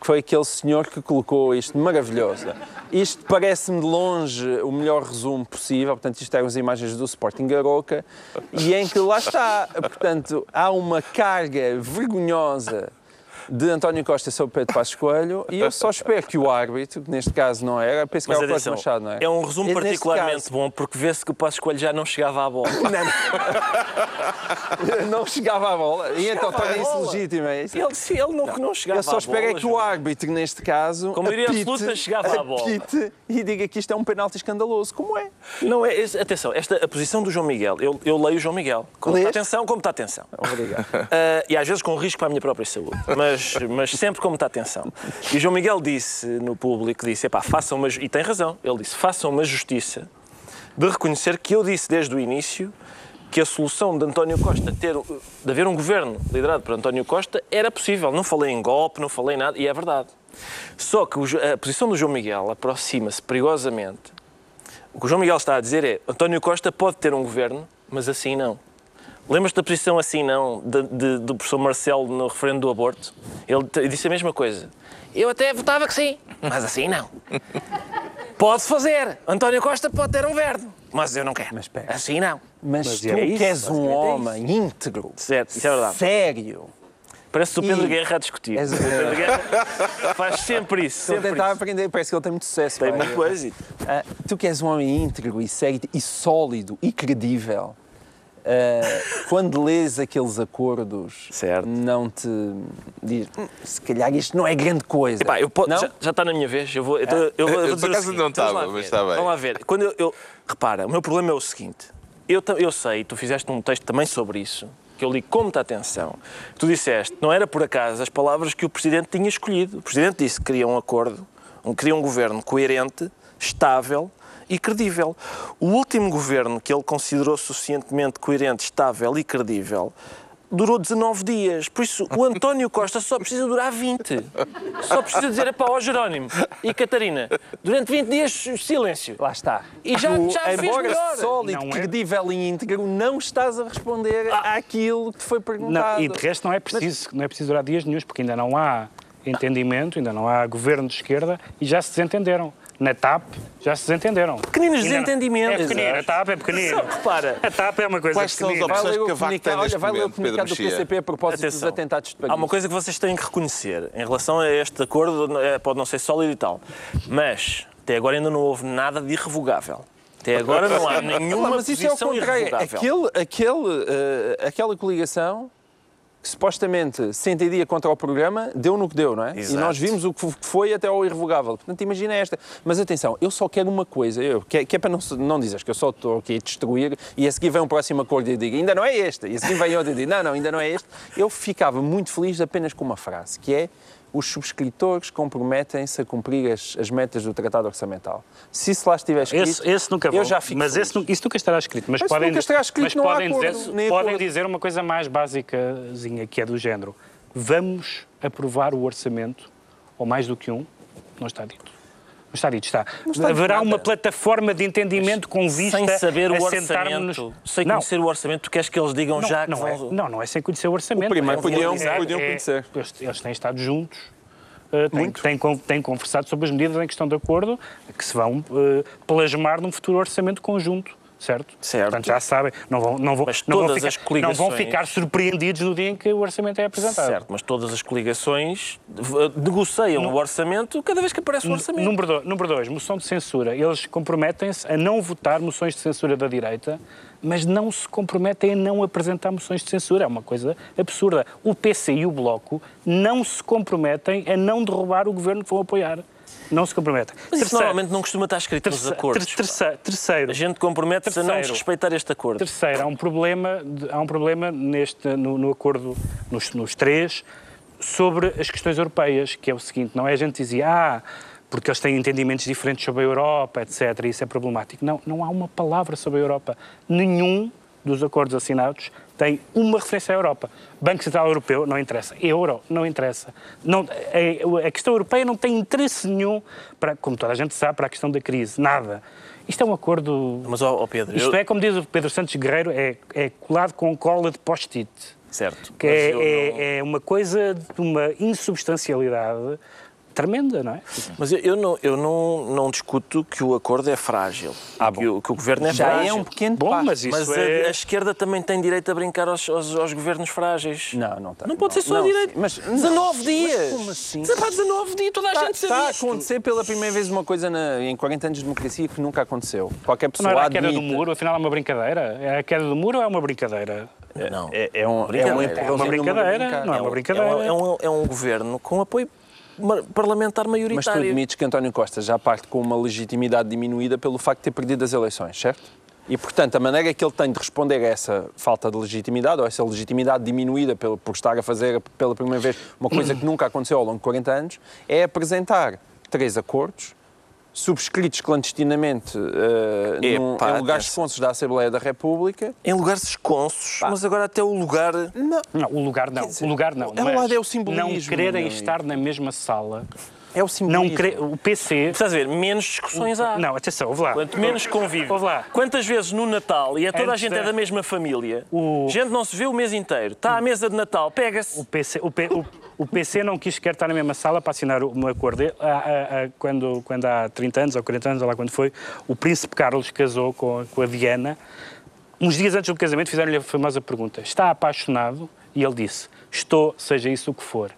Speaker 3: que foi aquele senhor que colocou isto maravilhoso. Isto parece-me de longe o melhor resumo possível. Portanto, isto eram as imagens do Sporting Aroca e em que lá está. Portanto, há uma carga vergonhosa de António Costa sobre Pedro Passos Coelho e eu só espero que o árbitro, que neste caso não era, penso que era o Cláudio Machado, não é?
Speaker 4: é um resumo
Speaker 3: Neste
Speaker 4: particularmente
Speaker 3: caso-
Speaker 4: bom porque vê-se que o Passos Coelho já não chegava à bola.
Speaker 3: não chegava à bola. E então
Speaker 4: à
Speaker 3: torna isso
Speaker 4: bola.
Speaker 3: legítimo, é isso?
Speaker 4: Ele, ele não, não chegava
Speaker 3: Eu só
Speaker 4: à
Speaker 3: espero
Speaker 4: bola.
Speaker 3: é que o árbitro, neste caso,
Speaker 4: Com maioria
Speaker 3: apite-
Speaker 4: absoluta, chegava à bola.
Speaker 3: e diga que isto é um penalti escandaloso. Como é?
Speaker 4: Não é, atenção, esta, a posição do João Miguel, eu, eu leio o João Miguel. Como está atenção, como está atenção.
Speaker 3: Obrigado.
Speaker 4: Ah, e às vezes com risco para a minha própria saúde, mas, mas sempre como está atenção. E João Miguel disse no público, disse, façam uma, ju-" e tem razão, ele disse, façam uma justiça de reconhecer que eu disse desde o início que a solução de António Costa ter, de haver um governo liderado por António Costa era possível. Não falei em golpe, não falei em nada, e é verdade. Só que a posição do João Miguel aproxima-se perigosamente. O que o João Miguel está a dizer é António Costa pode ter um governo, mas assim não. Lembras-te da posição assim não de- de- do professor Marcelo no referendo do aborto? Ele disse a mesma coisa. Eu até votava que sim, mas assim não. Pode fazer. António Costa pode ter um governo, mas eu não quero.
Speaker 3: Mas espera.
Speaker 4: assim não.
Speaker 3: Mas,
Speaker 2: Mas
Speaker 3: tu
Speaker 2: é isso,
Speaker 3: que és um
Speaker 4: é
Speaker 3: homem íntegro,
Speaker 4: Certo, isso é verdade.
Speaker 3: sério,
Speaker 4: Parece o Pedro
Speaker 3: E-
Speaker 4: Guerra a discutir.
Speaker 3: És-
Speaker 4: O Pedro Guerra faz sempre isso.
Speaker 3: Estou a tentar
Speaker 4: isso.
Speaker 3: aprender, parece que ele tem muito sucesso.
Speaker 4: Tem muito êxito.
Speaker 3: Ah, tu que és um homem íntegro e sério e sólido e credível, ah, quando lês aqueles acordos,
Speaker 4: Certo.
Speaker 3: não te diz, "Hum, se calhar isto não é grande coisa.
Speaker 4: Epá, eu po-
Speaker 3: não?
Speaker 4: já, já está na minha vez. Eu vou, eu vou,
Speaker 1: Eu,
Speaker 4: vou
Speaker 1: por
Speaker 4: dizer o
Speaker 1: acaso,
Speaker 4: seguinte,
Speaker 1: não estava, mas está bem.
Speaker 4: Vamos lá ver. Quando eu, eu- repara, o meu problema é o seguinte. Eu, eu sei, tu fizeste um texto também sobre isso, que eu li com muita atenção. Tu disseste, não era por acaso as palavras que o Presidente tinha escolhido. O Presidente disse que queria um acordo, um, queria um governo coerente, estável e credível. O último governo que ele considerou suficientemente coerente, estável e credível durou 19 dias. Por isso, o António Costa só precisa durar 20. Só precisa dizer, pá, ó Jerónimo e Catarina, durante 20 dias silêncio.
Speaker 3: Lá está.
Speaker 4: E já-
Speaker 3: Tu,
Speaker 4: já fez
Speaker 3: embora
Speaker 4: melhor.
Speaker 3: sólido,
Speaker 2: Não é?
Speaker 3: credível e íntegro, não estás a responder àquilo que te foi
Speaker 2: Não,
Speaker 3: perguntado.
Speaker 2: e de resto não é preciso, não é preciso durar dias nenhums, porque ainda não há entendimento, ainda não há governo de esquerda e já se desentenderam. Na TAP já se desentenderam.
Speaker 4: Pequeninos
Speaker 2: Ainda
Speaker 4: desentendimentos.
Speaker 2: É pequenino, a TAP é pequenino.
Speaker 4: Só repara,
Speaker 2: A TAP é uma coisa
Speaker 1: Quais são as
Speaker 2: pequenina.
Speaker 3: Vai
Speaker 1: opções
Speaker 3: ler o
Speaker 1: que Cavaco tem
Speaker 3: olha, vai ler o comunicado do? PCP a propósito
Speaker 4: Atenção.
Speaker 3: dos atentados de Paris.
Speaker 4: Há uma coisa que vocês têm que reconhecer em relação a este acordo, é, pode não ser sólido e tal, mas até agora ainda não houve nada de irrevogável. Até agora não há nenhuma
Speaker 3: mas isso é o contrário. Aquele, aquele, eh, aquela coligação supostamente se entendia contra o programa, deu no que deu, não é?
Speaker 4: Exato.
Speaker 3: E nós vimos o que foi até ao irrevogável. Portanto, imagina esta. Mas atenção, eu só quero uma coisa, eu, que, é, que é para não, não dizeres que eu só estou aqui a destruir e a seguir vem um próximo acordo e eu digo, ainda não é este. E a seguir vem outro e digo, não, não, ainda não é este. Eu ficava muito feliz apenas com uma frase, que é os subscritores comprometem-se a cumprir as, as metas do Tratado Orçamental. Se isso lá estiver escrito,
Speaker 2: Esse, esse nunca
Speaker 3: eu
Speaker 2: vou.
Speaker 3: já fico
Speaker 2: Mas
Speaker 3: feliz.
Speaker 2: esse, isso nunca estará escrito. Mas
Speaker 3: Esse
Speaker 2: podem,
Speaker 3: nunca estará escrito,
Speaker 2: mas
Speaker 3: não
Speaker 2: podem,
Speaker 3: acordo,
Speaker 2: dizer, podem
Speaker 3: acordo.
Speaker 2: dizer uma coisa mais básicazinha, que é do género. Vamos aprovar o orçamento, ou mais do que um, não está dito. Não está dito, está. Haverá uma plataforma de entendimento com vista
Speaker 4: Sem saber o orçamento, sem
Speaker 2: Não,
Speaker 4: conhecer o orçamento, tu queres que eles digam
Speaker 2: não,
Speaker 4: já que
Speaker 2: não, é, não, não é sem conhecer o orçamento.
Speaker 3: O primeiro
Speaker 2: é,
Speaker 3: podiam-
Speaker 2: é-
Speaker 3: podiam conhecer.
Speaker 2: Eles, eles têm estado juntos, eh, têm, têm, têm conversado sobre as medidas em que estão de acordo, que se vão eh, plasmar num futuro orçamento conjunto. Certo?
Speaker 4: Certo.
Speaker 2: Portanto, já sabem, não vão, não vão, não vão ficar,
Speaker 4: as
Speaker 2: não
Speaker 4: coligações-
Speaker 2: vão ficar surpreendidos no dia em que o orçamento é apresentado.
Speaker 4: Certo, mas todas as coligações v- negociam o orçamento cada vez que aparece o orçamento.
Speaker 2: Número dois, número dois, moção de censura. Eles comprometem-se a não votar moções de censura da direita, mas não se comprometem a não apresentar moções de censura. É uma coisa absurda. O PC e o Bloco não se comprometem a não derrubar o governo que vão apoiar. Não se comprometem.
Speaker 4: Mas isso normalmente não costuma estar escrito nos
Speaker 2: terceiro,
Speaker 4: acordos.
Speaker 2: ter- terceiro, terceiro,
Speaker 4: A gente compromete-se a não
Speaker 2: Terceiro.
Speaker 4: respeitar este acordo.
Speaker 2: Terceiro, há um problema, há um problema neste, no, no acordo, nos, nos três, sobre as questões europeias, que é o seguinte, não é a gente dizia, ah, porque eles têm entendimentos diferentes sobre a Europa, etc., e isso é problemático. Não, não há uma palavra sobre a Europa. Nenhum dos acordos assinados tem uma referência à Europa. Banco Central Europeu não interessa. Euro não interessa. Não, a, a questão europeia não tem interesse nenhum, para, como toda a gente sabe, para a questão da crise. Nada. Isto é um acordo
Speaker 4: Mas, ó ó Pedro,
Speaker 2: isto
Speaker 4: eu-
Speaker 2: é, como diz o Pedro Santos Guerreiro, é, é colado com cola de post-it.
Speaker 4: certo.
Speaker 2: Que é, é-
Speaker 4: não-
Speaker 2: é uma coisa de uma insubstancialidade tremenda, não é?
Speaker 4: Mas eu, eu não, eu não, não discuto que o acordo é frágil.
Speaker 3: Ah,
Speaker 4: que, o, que o governo é
Speaker 3: Já
Speaker 4: frágil.
Speaker 3: é um pequeno
Speaker 2: Bom,
Speaker 3: passo.
Speaker 2: mas isso
Speaker 4: Mas a,
Speaker 2: é...
Speaker 4: a esquerda também tem direito a brincar aos, aos, aos governos frágeis.
Speaker 3: Não, não está.
Speaker 4: Não pode ser só a
Speaker 3: Não,
Speaker 4: direita.
Speaker 3: sim, Mas,
Speaker 4: 19 dias.
Speaker 3: Mas como assim?
Speaker 4: Pá, 19 dias, toda a
Speaker 3: Está,
Speaker 4: gente sabe
Speaker 3: está a acontecer pela primeira vez uma coisa na- em 40 anos de democracia que nunca aconteceu. Qualquer pessoa
Speaker 2: Não era a queda do
Speaker 3: admite-
Speaker 2: muro, afinal é uma brincadeira? É a queda do muro ou é uma brincadeira?
Speaker 4: Não.
Speaker 3: É, é um, é um
Speaker 2: É uma brincadeira, não é uma brincadeira.
Speaker 4: É um, é um- é um governo com apoio parlamentar
Speaker 3: Mas tu
Speaker 4: maioritário.
Speaker 3: admites que António Costa já parte com uma legitimidade diminuída pelo facto de ter perdido as eleições, certo? E, portanto, a maneira que ele tem de responder a essa falta de legitimidade, ou essa legitimidade diminuída pelo, por estar a fazer pela primeira vez uma coisa que nunca aconteceu ao longo de 40 anos, é apresentar três acordos subscritos clandestinamente eh, num-
Speaker 4: Epá,
Speaker 3: em lugares esconsos da Assembleia da República.
Speaker 4: Em lugares esconsos, mas agora até o lugar.
Speaker 3: Não,
Speaker 2: Não, o lugar não.
Speaker 3: dizer,
Speaker 2: o lugar não.
Speaker 3: é um
Speaker 2: mas
Speaker 3: lado é o simbolismo,
Speaker 2: Não quererem
Speaker 3: meu
Speaker 2: estar na mesma sala.
Speaker 3: É o simbolismo.
Speaker 2: Não querer, o PC...
Speaker 4: Estás a ver? Menos discussões há.
Speaker 2: Não, atenção, ouve lá.
Speaker 4: Quanto menos convívio.
Speaker 2: Ouve lá.
Speaker 4: Quantas vezes no Natal, e é toda a
Speaker 2: Antes
Speaker 4: gente
Speaker 2: da-
Speaker 4: é da mesma família,
Speaker 2: O-
Speaker 4: gente não se vê o mês inteiro, está à mesa de Natal, pega-se.
Speaker 2: O PC, o, P- o- PC não quis sequer estar na mesma sala para assinar um acordo. Quando, quando há 30 anos ou 40 anos, ou lá quando foi, o príncipe Carlos casou com, a- com a Diana. uns dias antes do casamento, fizeram-lhe a famosa pergunta: Está apaixonado? E ele disse: Estou, seja isso o que for.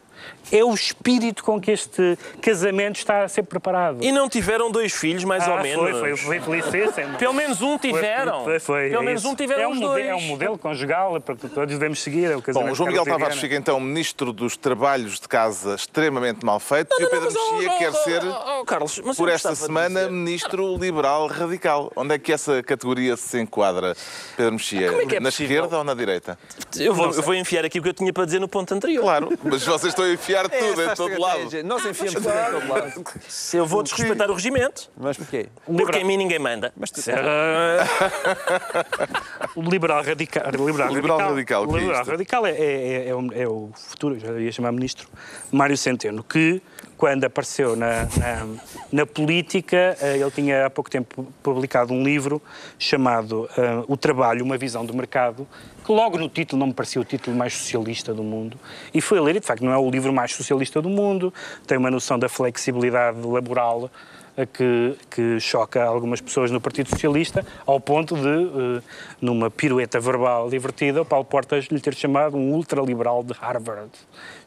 Speaker 2: É o espírito com que este casamento está a ser preparado.
Speaker 4: E não tiveram dois filhos, mais
Speaker 2: ah,
Speaker 4: ou menos?
Speaker 2: Foi, foi, foi felicíssimo.
Speaker 4: Pelo menos um tiveram.
Speaker 2: Foi, foi,
Speaker 4: Pelo
Speaker 2: é
Speaker 4: menos
Speaker 2: isso.
Speaker 4: um tiveram
Speaker 2: é um
Speaker 4: os
Speaker 2: modelo,
Speaker 4: dois.
Speaker 2: É um modelo conjugal para que todos devemos seguir. É o casamento
Speaker 1: Bom, o João Miguel Tavares fica então ministro dos trabalhos de casa extremamente mal feitos e o Pedro
Speaker 4: Mas, oh,
Speaker 1: Mexia
Speaker 4: oh,
Speaker 1: quer
Speaker 4: oh,
Speaker 1: ser,
Speaker 4: oh, oh, Carlos, mas
Speaker 1: por esta semana,
Speaker 4: dizer-
Speaker 1: ministro liberal radical. Onde é que essa categoria se enquadra, Pedro Mexia?
Speaker 4: Como é que é
Speaker 1: na esquerda ou na direita?
Speaker 4: Eu vou, eu vou enfiar aqui o que eu tinha para dizer no ponto anterior.
Speaker 1: Claro, mas vocês estão a enfiar tudo
Speaker 3: Essa
Speaker 1: em todo lado.
Speaker 3: Nós enfiamos tudo em todo lado.
Speaker 4: Se eu vou desrespeitar o regimento,
Speaker 3: Mas porquê?
Speaker 4: porque em mim ninguém manda.
Speaker 3: Mas tu-
Speaker 2: O liberal radical. Liberal,
Speaker 1: Liberal radical, o que é
Speaker 2: liberal radical é, é- é o, é o futuro, eu já ia chamar ministro, Mário Centeno, que quando apareceu na, na, na política, eh, ele tinha há pouco tempo publicado um livro chamado eh, O Trabalho, uma visão do mercado, que logo no título não me parecia o título mais socialista do mundo. E fui a ler, e de facto não é o livro mais socialista do mundo, tem uma noção da flexibilidade laboral que, que choca algumas pessoas no Partido Socialista, ao ponto de, eh, numa pirueta verbal divertida, o Paulo Portas lhe ter chamado um ultraliberal de Harvard.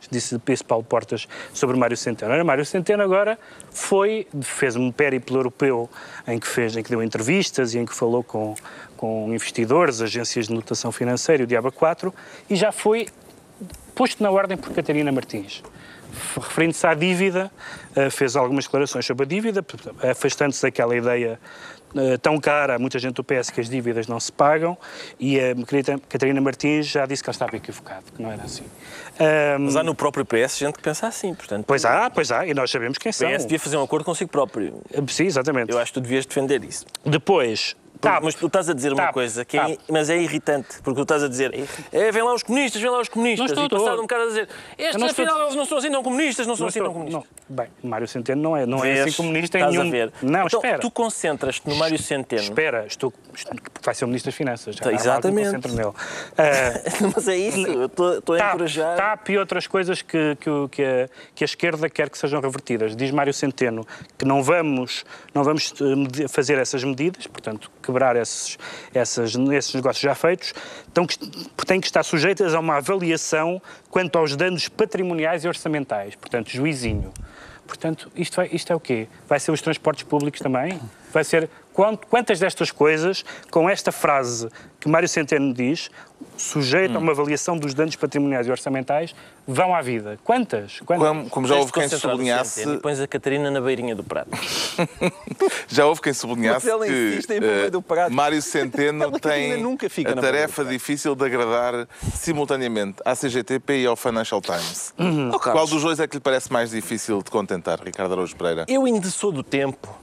Speaker 2: Disse esse Paulo Portas sobre Mário Centeno. Ora, Mário Centeno agora foi, fez um périplo europeu em que, fez, em que deu entrevistas e em que falou com, com investidores, agências de notação financeira o Diaba 4, e já foi posto na ordem por Catarina Martins. Referindo-se à dívida, eh, fez algumas declarações sobre a dívida, afastando-se daquela ideia eh, tão cara a muita gente do PS que as dívidas não se pagam, e a querida Catarina Martins já disse que ela estava equivocada, que não era assim. Ahm,
Speaker 4: Mas há no próprio PS gente que pensa assim, portanto.
Speaker 2: Pois há, pois há, e nós sabemos quem
Speaker 4: O
Speaker 2: são.
Speaker 4: PS devia fazer um acordo consigo próprio.
Speaker 2: Sim, exatamente.
Speaker 4: Eu acho que tu devias defender isso.
Speaker 2: Depois, tá,
Speaker 4: mas tu estás a dizer uma
Speaker 2: tá,
Speaker 4: coisa que é,
Speaker 2: tá.
Speaker 4: mas é irritante, porque tu estás a dizer, é, vem lá os comunistas, vem lá os comunistas,
Speaker 2: Não estou,
Speaker 4: e passado
Speaker 2: estou.
Speaker 4: um bocado a dizer, estes
Speaker 2: não estou-
Speaker 4: afinal eles não são assim tão comunistas, não são
Speaker 2: não
Speaker 4: assim
Speaker 2: estou-
Speaker 4: tão comunistas.
Speaker 2: não. Bem, Mário Centeno não é, não é
Speaker 4: Vês?
Speaker 2: assim comunista em
Speaker 4: Estás
Speaker 2: nenhum...
Speaker 4: a ver.
Speaker 2: Não,
Speaker 4: então,
Speaker 2: espera.
Speaker 4: tu concentras-te no Mário Centeno,
Speaker 2: Espera, estou, estou- vai ser o Ministro das Finanças. Já
Speaker 4: Tá,
Speaker 2: não que me
Speaker 4: exatamente.
Speaker 2: concentro nele. Ah,
Speaker 4: mas é isso, eu estou a encorajar.
Speaker 2: TAP e outras coisas que, que, que a, que a esquerda quer que sejam revertidas. Diz Mário Centeno que não vamos, não vamos eh, fazer essas medidas, portanto, quebrar esses, essas, esses negócios já feitos, então, que, têm que estar sujeitas a uma avaliação quanto aos danos patrimoniais e orçamentais. Portanto, juizinho. Portanto, isto, vai, isto é o quê? Vai ser os transportes públicos também? Vai ser quantas destas coisas, com esta frase que Mário Centeno diz, sujeito a uma avaliação dos danos patrimoniais e orçamentais, vão à vida? Quantas? Quantas?
Speaker 1: Como, como já houve quem sublinhasse,
Speaker 4: Centeno E pões a Catarina na beirinha do prato.
Speaker 1: já houve quem sublinhasse que eh, Mário Centeno
Speaker 3: Ela
Speaker 1: tem
Speaker 3: nunca fica
Speaker 1: a tarefa difícil de agradar simultaneamente à CGTP e ao Financial Times.
Speaker 4: Oh, Carlos,
Speaker 1: Qual dos dois é que lhe parece mais difícil de contentar, Ricardo Araújo Pereira?
Speaker 4: Eu ainda sou do tempo,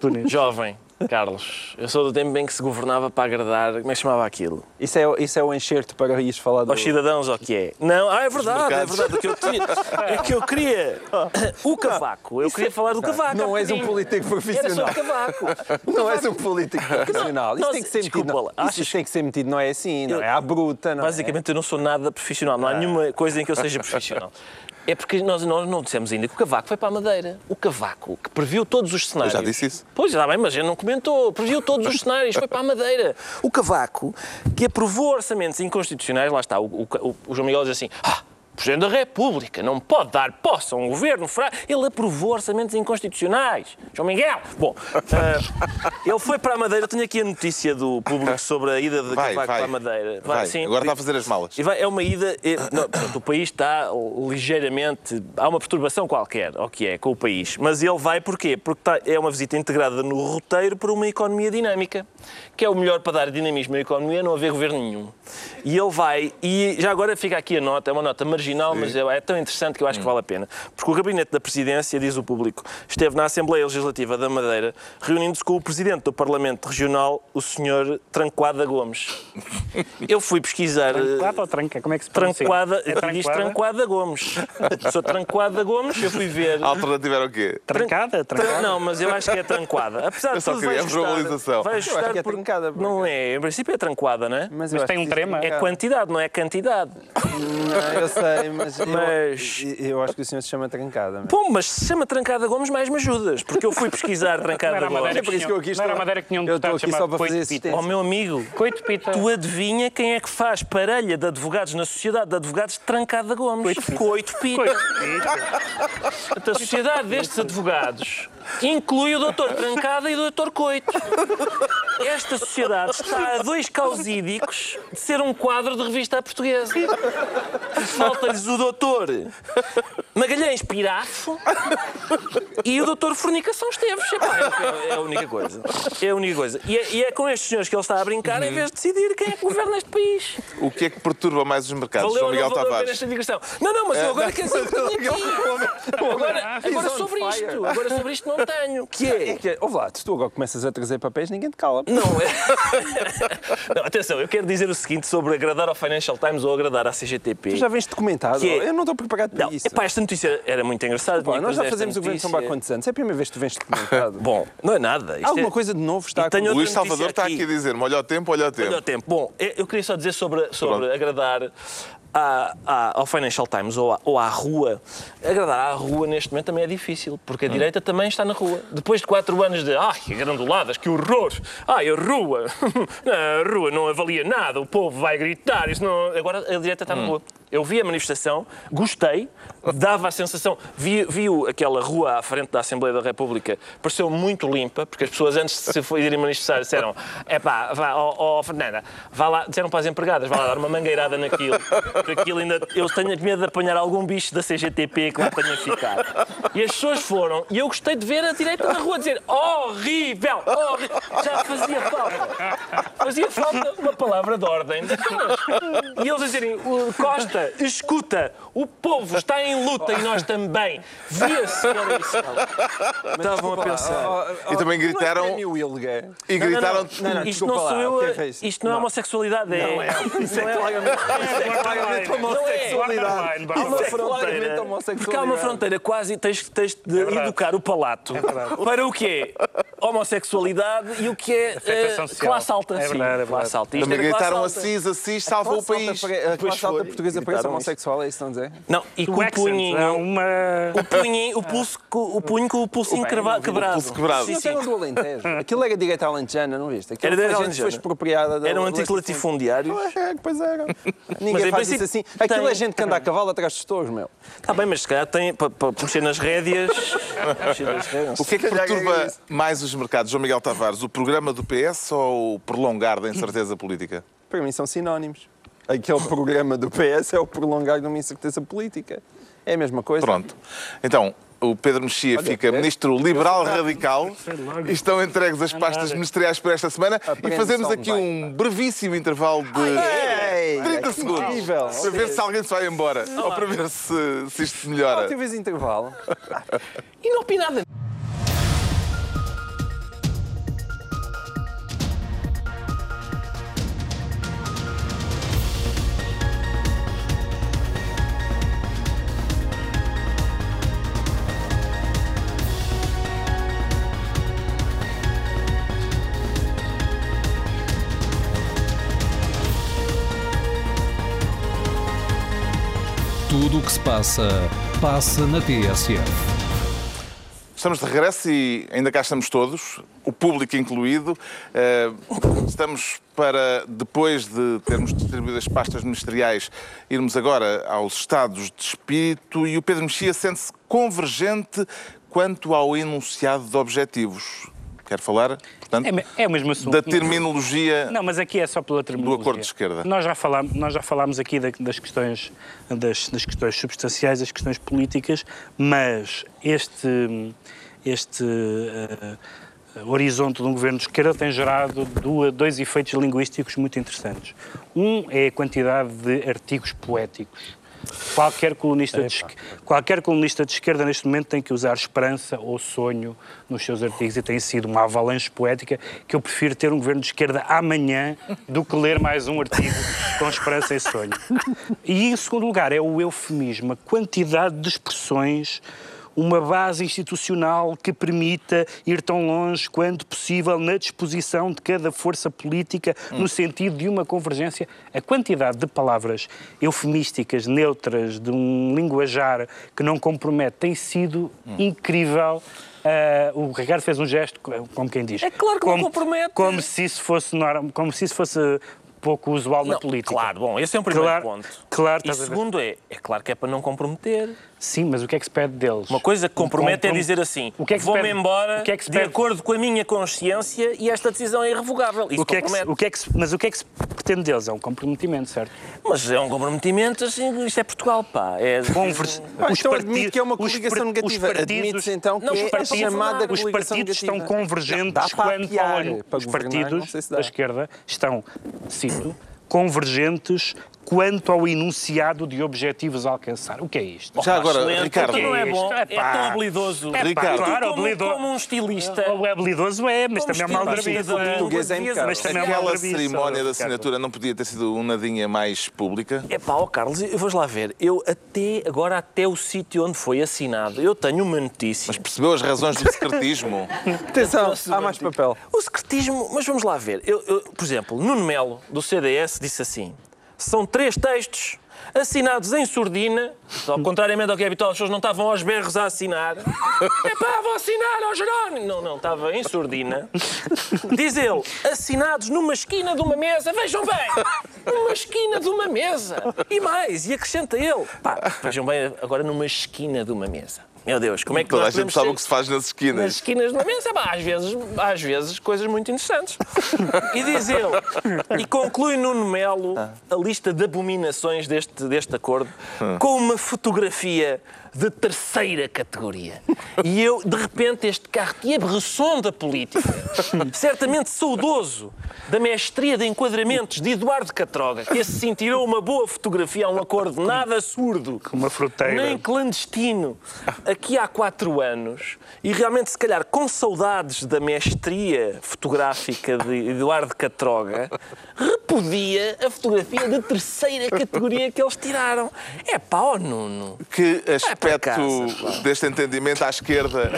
Speaker 2: Bonito.
Speaker 4: jovem, Carlos, eu sou do tempo em que se governava para agradar, como é que chamava aquilo?
Speaker 3: Isso é, isso é o enxerto para ires falar do...
Speaker 4: Aos cidadãos, ou o que é? Não, ah, é verdade, é verdade. O que eu tinha, é que eu queria o cavaco. Eu queria falar do cavaco.
Speaker 3: Não és um político
Speaker 4: Era
Speaker 3: profissional.
Speaker 4: só o cavaco.
Speaker 3: Não és um político profissional. Isso
Speaker 4: Nós-
Speaker 3: tem que ser
Speaker 4: desculpa
Speaker 3: metido. Não, isso tem que ser metido, não é assim, não
Speaker 4: Eu-
Speaker 3: é à bruta, não é?
Speaker 4: Basicamente, eu não sou nada profissional. Não há nenhuma coisa em que eu seja profissional. É porque nós, nós não dissemos ainda que o Cavaco foi para a Madeira. O Cavaco, que previu todos os cenários.
Speaker 1: já disse isso.
Speaker 4: Pois, está bem, mas ele não comentou. Previu todos os cenários, foi para a Madeira. O Cavaco, que aprovou orçamentos inconstitucionais, lá está, o, o, o João Miguel diz assim, ah, Presidente da República não pode dar posse a um governo fraco. Ele aprovou orçamentos inconstitucionais. João Miguel. Bom, ah, ele foi para a Madeira. Eu tenho aqui a notícia do público sobre a ida de
Speaker 1: Vai,
Speaker 4: Cavaco
Speaker 1: vai.
Speaker 4: para a Madeira.
Speaker 1: Vai,
Speaker 4: sim.
Speaker 1: agora está a fazer as malas.
Speaker 4: Vai- é uma ida. é- não, portanto, o país está ligeiramente. Há uma perturbação qualquer, o que é, com o país. Mas ele vai porquê? Porque está- é uma visita integrada no roteiro por uma economia dinâmica, que é o melhor para dar dinamismo à economia, não haver governo nenhum. E ele vai, e já agora fica aqui a nota, é uma nota marginal, mas é, é tão interessante que eu acho que vale a pena. Porque o Gabinete da Presidência, diz o público, esteve na Assembleia Legislativa da Madeira, reunindo-se com o Presidente do Parlamento Regional, o Sr. Tranquada Gomes. eu fui pesquisar. eh,
Speaker 2: Tranquada ou tranca? Como é que se pronuncia?
Speaker 4: Tranquada,
Speaker 2: É
Speaker 4: aqui diz Tranquada Gomes. Sou Tranquada Gomes, eu fui ver.
Speaker 1: A alternativa era o quê?
Speaker 2: Trancada?
Speaker 4: Tra-
Speaker 2: Trancada?
Speaker 4: Não, mas eu acho que é tranquada. Apesar
Speaker 1: Eu
Speaker 4: de
Speaker 1: só
Speaker 4: tudo,
Speaker 1: queria
Speaker 4: vais
Speaker 1: a verbalização.
Speaker 4: gostar. Vais
Speaker 3: Eu acho
Speaker 4: gostar
Speaker 3: que é
Speaker 4: porque-
Speaker 3: trancada, porque-
Speaker 4: Não é, em princípio é tranquada, não é?
Speaker 2: Mas
Speaker 3: acho
Speaker 2: tem um trema?
Speaker 4: É
Speaker 3: trancada.
Speaker 4: quantidade, não é cantidade.
Speaker 3: Não, eu sei, mas,
Speaker 4: Mas-
Speaker 3: Eu, eu acho que o senhor se chama trancada. mas-
Speaker 4: Bom, mas se chama Trancada Gomes, mais me ajudas. Porque eu fui pesquisar Trancada
Speaker 2: era a Madeira
Speaker 4: Gomes.
Speaker 3: É por isso que eu aqui
Speaker 2: Não era a
Speaker 3: estou.
Speaker 2: Madeira que tinha um
Speaker 3: Eu estou
Speaker 2: deputado
Speaker 3: aqui só
Speaker 2: chamado
Speaker 3: para fazer
Speaker 2: Coito Pita.
Speaker 4: Ó meu amigo,
Speaker 2: Coito Pita.
Speaker 4: tu adivinha quem é que faz parelha de advogados na Sociedade de Advogados de Trancada Gomes? Coito Pita.
Speaker 2: Coito Pita.
Speaker 4: Portanto, a sociedade destes advogados inclui o Dr. Trancada e o Dr. Coito. Esta sociedade está a dois causídicos de ser um quadro de revista portuguesa. Falta-lhes o Dr. Magalhães Pirafo e o Dr. Fornicação Esteves. Epá, é, é a única coisa. É a única coisa. E é, e é com estes senhores que ele está a brincar em vez de decidir quem é que governa este país.
Speaker 1: O que é que perturba mais os mercados,
Speaker 4: Valeu
Speaker 1: João Miguel
Speaker 4: não valeu
Speaker 1: Tavares?
Speaker 4: esta digressão? Não, não, mas eu agora quero saber o que tenho aqui. Agora, agora
Speaker 3: on
Speaker 4: sobre isto. Agora sobre isto não tenho. Que é?
Speaker 3: É que, ouve lá, se tu agora começas a trazer papéis, ninguém te cala.
Speaker 4: Não, é... não, atenção, eu quero dizer o seguinte sobre agradar ao Financial Times ou agradar à CGTP.
Speaker 3: Tu já vens
Speaker 4: Que é?
Speaker 3: Eu não estou preparado para
Speaker 4: Não,
Speaker 3: isso.
Speaker 4: epá, esta notícia era muito engraçada.
Speaker 3: Pá, nós já fazemos o Governo de São Paulo há quantos anos? É a primeira vez que tu vens documentado.
Speaker 4: Bom, não é nada. Isto
Speaker 3: Alguma
Speaker 4: é...
Speaker 3: coisa de novo está a.
Speaker 1: Luís Salvador está
Speaker 4: aqui.
Speaker 1: a dizer-me: olha o tempo, olha o tempo.
Speaker 4: Olha o tempo. Bom, eu queria só dizer sobre, sobre
Speaker 1: Pronto.
Speaker 4: agradar à- à- ao Financial Times ou à, ou à rua. Agradar à rua neste momento também é difícil, porque
Speaker 1: Hum.
Speaker 4: a direita também está na rua. Depois de quatro anos de ai, que granduladas, que horror! Ai, a rua! A rua não avalia nada, o povo vai gritar. Isso não... Agora a direita está na
Speaker 1: Hum.
Speaker 4: rua. Eu vi a manifestação, gostei, dava a sensação. Vi, vi o- aquela rua à frente da Assembleia da República, pareceu muito limpa, porque as pessoas antes de se irem manifestar disseram: é pá, vá, ó, Fernanda, vá lá, disseram para as empregadas, vá lá dar uma mangueirada naquilo, porque aquilo ainda. Eu tenho medo de apanhar algum bicho da CGTP que lá tenha ficado. E as pessoas foram, e eu gostei de ver a direita na rua dizer: horrível, horrível. Já fazia falta. Fazia falta uma palavra de ordem. E eles a dizerem: "O Costa, escuta, o povo está em luta e nós também. Via-se isso. Estavam a pensar.
Speaker 1: E também gritaram-
Speaker 3: é prémio Wilga.
Speaker 1: E gritaram.
Speaker 4: Isto não sou eu. Isto não é homossexualidade. É, não é.
Speaker 3: Isso é claramente homossexualidade.
Speaker 4: Há uma
Speaker 3: é
Speaker 4: fronteira. Porque há uma fronteira quase tens, tens de educar o palato para o que é homossexualidade e o que é eh, classe alta.
Speaker 2: É verdade, é
Speaker 4: classe alta.
Speaker 1: Também gritaram assis, assis, salva o país.
Speaker 3: A classe alta portuguesa
Speaker 4: Gritaram
Speaker 3: homossexual, é isso que estão a dizer?
Speaker 4: Não, e com
Speaker 2: O
Speaker 4: o
Speaker 2: accent é
Speaker 4: punhinho.
Speaker 2: uma...
Speaker 4: O punho, o pulso, o punho com o pulsinho
Speaker 3: bem,
Speaker 4: quebrado.
Speaker 1: pulso quebrado.
Speaker 4: Sim, sim.
Speaker 3: eram do Alentejo. Aquilo era direito à Alentejana, não viste? Aquilo
Speaker 4: Era direito
Speaker 3: a
Speaker 4: à
Speaker 3: gente foi expropriada da
Speaker 4: Era um antigo latifundiário.
Speaker 3: Pois é, pois era. Ninguém faz isso assim. Aquilo é gente que anda a cavalo atrás dos touros, meu.
Speaker 4: Está bem, mas se calhar tem para, para mexer nas rédeas. mexer nas rédeas.
Speaker 1: O que é que
Speaker 3: é
Speaker 1: perturba
Speaker 3: isso.
Speaker 1: mais os mercados, João Miguel Tavares? O programa do PS ou o prolongar da incerteza política?
Speaker 3: Para mim são sinónimos. Aquele programa do PS é o prolongar de uma incerteza política. É a mesma coisa.
Speaker 1: Pronto. Então, o Pedro Mexia fica
Speaker 3: é.
Speaker 1: ministro liberal radical e estão entregues as pastas ministeriais para esta semana e
Speaker 3: Aprende
Speaker 1: fazemos
Speaker 3: só,
Speaker 1: aqui um brevíssimo intervalo de
Speaker 3: Ei,
Speaker 1: 30
Speaker 3: que
Speaker 1: segundos
Speaker 3: incrível.
Speaker 1: para ver se alguém se vai embora ou para ver se, se isto melhora.
Speaker 3: teve esse intervalo.
Speaker 4: Inopinada.
Speaker 5: Tudo o que se passa, passa na TSF.
Speaker 1: Estamos de regresso e ainda cá estamos todos, o público incluído. Eh, Estamos para, depois de termos distribuído as pastas ministeriais, irmos agora aos estados de espírito e o Pedro Mexia sente-se convergente quanto ao enunciado de objetivos. Quer falar, portanto,
Speaker 2: É, é o mesmo assunto.
Speaker 1: da terminologia
Speaker 2: Não, mas aqui é só pela terminologia.
Speaker 1: acordo de esquerda.
Speaker 2: Nós já falámos, nós já falámos aqui da- das, questões, das, das questões substanciais, das questões políticas, mas este, este eh, horizonte de um governo de esquerda tem gerado dois efeitos linguísticos muito interessantes. Um é a quantidade de artigos poéticos Qualquer colunista, de, qualquer colunista de esquerda neste momento tem que usar esperança ou sonho nos seus artigos e tem sido uma avalanche poética que eu prefiro ter um governo de esquerda amanhã do que ler mais um artigo com esperança e sonho. E em segundo lugar é o eufemismo, a quantidade de expressões uma base institucional que permita ir tão longe quanto possível na disposição de cada força política no sentido de uma convergência. A quantidade de palavras eufemísticas, neutras, de um linguajar que não compromete, tem sido incrível. Ah, o Ricardo fez um gesto, como quem diz.
Speaker 4: É claro que não
Speaker 2: como,
Speaker 4: compromete.
Speaker 2: Como se isso fosse, como se isso fosse pouco usual na
Speaker 4: Não,
Speaker 2: política.
Speaker 4: Claro, bom, esse é um primeiro
Speaker 2: Claro,
Speaker 4: ponto.
Speaker 2: claro,
Speaker 4: e
Speaker 2: estás a ver.
Speaker 4: segundo é, é claro que é para não comprometer.
Speaker 2: Sim, mas o que é que se pede deles?
Speaker 4: Uma coisa que compromete é dizer assim:
Speaker 2: O que é que
Speaker 4: vou-me
Speaker 2: pede-
Speaker 4: embora
Speaker 2: o que é que se
Speaker 4: de acordo com a minha consciência e esta decisão é irrevogável. Isso
Speaker 2: O que é que se- o que é que se- mas o que é que se pretende deles? É um comprometimento, certo?
Speaker 4: Mas é um comprometimento, assim, isto é Portugal, pá. É...
Speaker 2: Convers...
Speaker 3: Ah, então
Speaker 2: parti-
Speaker 3: admite que é uma
Speaker 2: os
Speaker 3: coligação negativa.
Speaker 2: os partidos-
Speaker 3: Admite-se então que
Speaker 4: Não,
Speaker 3: é
Speaker 4: os
Speaker 3: a
Speaker 4: partidos-
Speaker 3: chamada
Speaker 2: Os partidos estão
Speaker 3: negativa.
Speaker 2: convergentes
Speaker 3: Dá para
Speaker 2: quando
Speaker 3: apiar,
Speaker 2: falam.
Speaker 3: para
Speaker 2: Os
Speaker 3: governar,
Speaker 2: partidos
Speaker 3: não se
Speaker 2: da esquerda estão, cito, convergentes quanto ao enunciado de objetivos a alcançar. O que é isto?
Speaker 1: Já agora,
Speaker 4: Excelente.
Speaker 1: Ricardo.
Speaker 4: Então não é
Speaker 2: O que é
Speaker 4: bom,
Speaker 2: isto?
Speaker 4: é
Speaker 2: Epá.
Speaker 4: tão habilidoso.
Speaker 2: É pá,
Speaker 1: Ricardo.
Speaker 2: claro,
Speaker 4: como, como um estilista.
Speaker 2: O habilidoso é, mas
Speaker 4: Como
Speaker 2: também é uma
Speaker 4: do
Speaker 3: português é impecável.
Speaker 2: Mas também é uma
Speaker 1: Aquela cerimónia da assinatura não podia ter sido um nadinha mais pública?
Speaker 4: É pá, ó Carlos, eu vou lá ver. Eu até, agora até o sítio onde foi assinado, eu tenho uma notícia.
Speaker 1: Mas percebeu as razões do secretismo?
Speaker 3: Atenção, há mais papel.
Speaker 4: O secretismo, mas vamos lá ver. Eu, eu, por exemplo, Nuno Melo, do CDS, disse assim: são três textos assinados em surdina, ao contrariamente ao que é habitual, as pessoas não estavam aos berros a assinar. É pá, vou assinar ao Jerónimo! Não, não, estava em surdina. Diz ele: assinados numa esquina de uma mesa, vejam bem! Numa esquina de uma mesa! E mais, e acrescenta ele: pá, vejam bem, agora numa esquina de uma mesa. Meu Deus, como é que
Speaker 1: Toda a
Speaker 4: nós
Speaker 1: gente
Speaker 4: podemos
Speaker 1: sabe o que se faz nas
Speaker 4: nas
Speaker 1: esquinas.
Speaker 4: esquinas de uma mesa, pá, às vezes, às vezes coisas muito interessantes. E diz ele, e conclui Nuno Melo a lista de abominações deste, deste acordo com uma fotografia de terceira categoria. E eu, de repente, este Cartier Bresson da política, certamente saudoso da mestria de enquadramentos de Eduardo Catroga, que esse sim tirou uma boa fotografia a um acordo nada surdo,
Speaker 2: uma fruteira.
Speaker 4: nem clandestino aqui há quatro anos e realmente, se calhar, com saudades da mestria fotográfica de Eduardo Catroga, repudia a fotografia de terceira categoria que eles tiraram. É pá, ó Nuno.
Speaker 1: Que
Speaker 4: para
Speaker 1: aspecto
Speaker 4: casa,
Speaker 1: deste entendimento à esquerda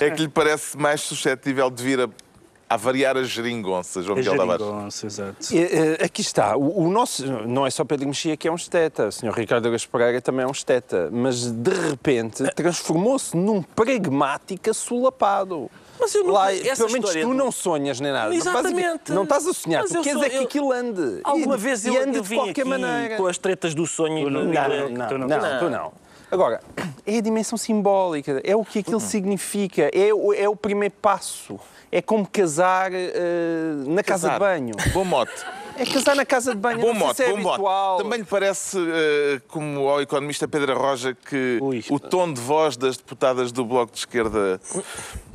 Speaker 1: é que lhe parece mais suscetível de vir a, a variar as geringonças, João Miguel Tavares?
Speaker 2: geringonça, exato.
Speaker 3: E, eh, Aqui está. O, o nosso, não é só Pedro Mexia que é um esteta. O Sr. Ricardo Araújo Pereira também é um esteta. Mas, de repente, transformou-se num pragmático assolapado.
Speaker 4: Mas eu não-
Speaker 3: Lá,
Speaker 4: essa
Speaker 3: pelo menos tu
Speaker 4: do-
Speaker 3: não sonhas nem nada.
Speaker 4: Exatamente.
Speaker 3: Não estás a sonhar.
Speaker 4: Mas
Speaker 3: Tu queres
Speaker 4: sou-
Speaker 3: é que
Speaker 4: eu-
Speaker 3: aquilo ande.
Speaker 4: Alguma
Speaker 3: E-
Speaker 4: vez
Speaker 3: e
Speaker 4: eu,
Speaker 3: ande
Speaker 4: eu
Speaker 3: de qualquer
Speaker 4: aqui
Speaker 3: maneira.
Speaker 4: com as tretas do sonho e do...
Speaker 2: não-
Speaker 4: e
Speaker 3: Não,
Speaker 2: tu
Speaker 3: não,
Speaker 2: não-
Speaker 3: não, tu não. Agora, é a dimensão simbólica, é o que aquilo significa, é o, é o primeiro passo. É como casar eh, na casa de
Speaker 1: Casar.
Speaker 3: banho.
Speaker 1: Bom mote.
Speaker 3: É casar na casa de banho.
Speaker 1: Bom
Speaker 3: não sei
Speaker 1: mote,
Speaker 3: se é
Speaker 1: bom mote.
Speaker 3: habitual.
Speaker 1: Também lhe parece, eh, como ao economista Pedro Roja, que
Speaker 2: Ui.
Speaker 1: o tom de voz das deputadas do Bloco de Esquerda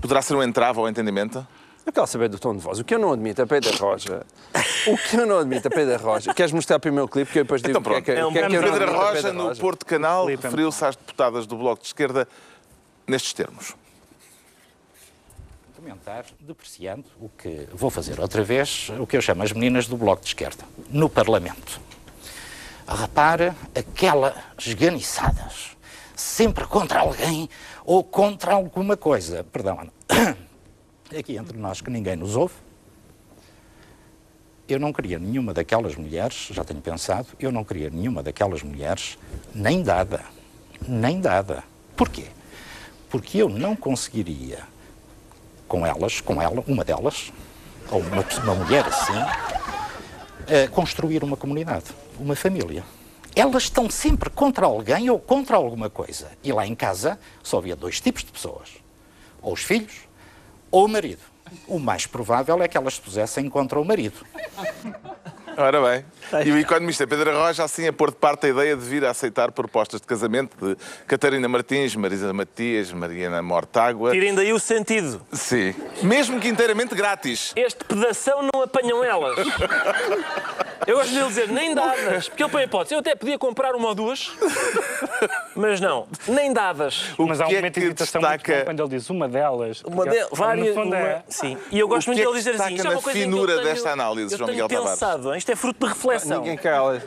Speaker 1: poderá ser um entrave ao entendimento?
Speaker 3: Eu quero saber do tom de voz. O que eu não admito a Pedro Roja. O que eu não admito a Pedro Roja. Queres mostrar primeiro o clipe que eu depois digo
Speaker 1: Então
Speaker 3: o que é
Speaker 1: pronto.
Speaker 3: que,
Speaker 4: É um
Speaker 3: o que, é que eu não
Speaker 1: Pedro
Speaker 3: a
Speaker 1: Roja, no. Porto Canal, referiu-se às deputadas do Bloco de Esquerda nestes termos.
Speaker 6: comentar depreciando o que vou fazer outra vez, o que eu chamo as meninas do Bloco de Esquerda, no Parlamento. Repara aquelas esganiçadas, sempre contra alguém ou contra alguma coisa. Perdão, Ana. Aqui entre nós que ninguém nos ouve. Eu não queria nenhuma daquelas mulheres, já tenho pensado, eu não queria nenhuma daquelas mulheres nem dada. Nem dada. Porquê? Porque eu não conseguiria com elas, com ela, uma delas, ou uma, uma mulher assim, eh, construir uma comunidade, uma família. Elas estão sempre contra alguém ou contra alguma coisa. E lá em casa só havia dois tipos de pessoas: ou os filhos ou o marido. O mais provável é que elas se pusessem contra o marido.
Speaker 1: Ora bem. E o economista Pedro Roja, assim, a pôr de parte a ideia de vir a aceitar propostas de casamento de Catarina Martins, Marisa Matias, Mariana Mortágua.
Speaker 4: Tirem daí o sentido.
Speaker 1: Sim. Mesmo que inteiramente grátis.
Speaker 4: Este pedação não apanham elas. Eu gosto de ele dizer nem dadas, porque ele põe a hipótese. Eu até podia comprar uma ou duas, mas não, nem dadas.
Speaker 1: O
Speaker 2: Mas há um
Speaker 1: que é
Speaker 2: momento de
Speaker 1: que
Speaker 2: irritação muito
Speaker 1: destaca-
Speaker 2: bom quando ele diz uma delas.
Speaker 4: Uma
Speaker 2: porque,
Speaker 4: de, várias.
Speaker 2: Fundo,
Speaker 4: uma-
Speaker 2: é,
Speaker 4: sim. E eu gosto
Speaker 1: O
Speaker 4: muito
Speaker 1: é
Speaker 4: de
Speaker 1: que
Speaker 4: ele dizer assim. Isto é uma coisa em que eu
Speaker 1: finura
Speaker 4: tenho-
Speaker 1: desta análise,
Speaker 4: eu
Speaker 1: João Miguel Tavares?
Speaker 4: pensado. Isto é fruto de reflexão.
Speaker 3: Ninguém cala.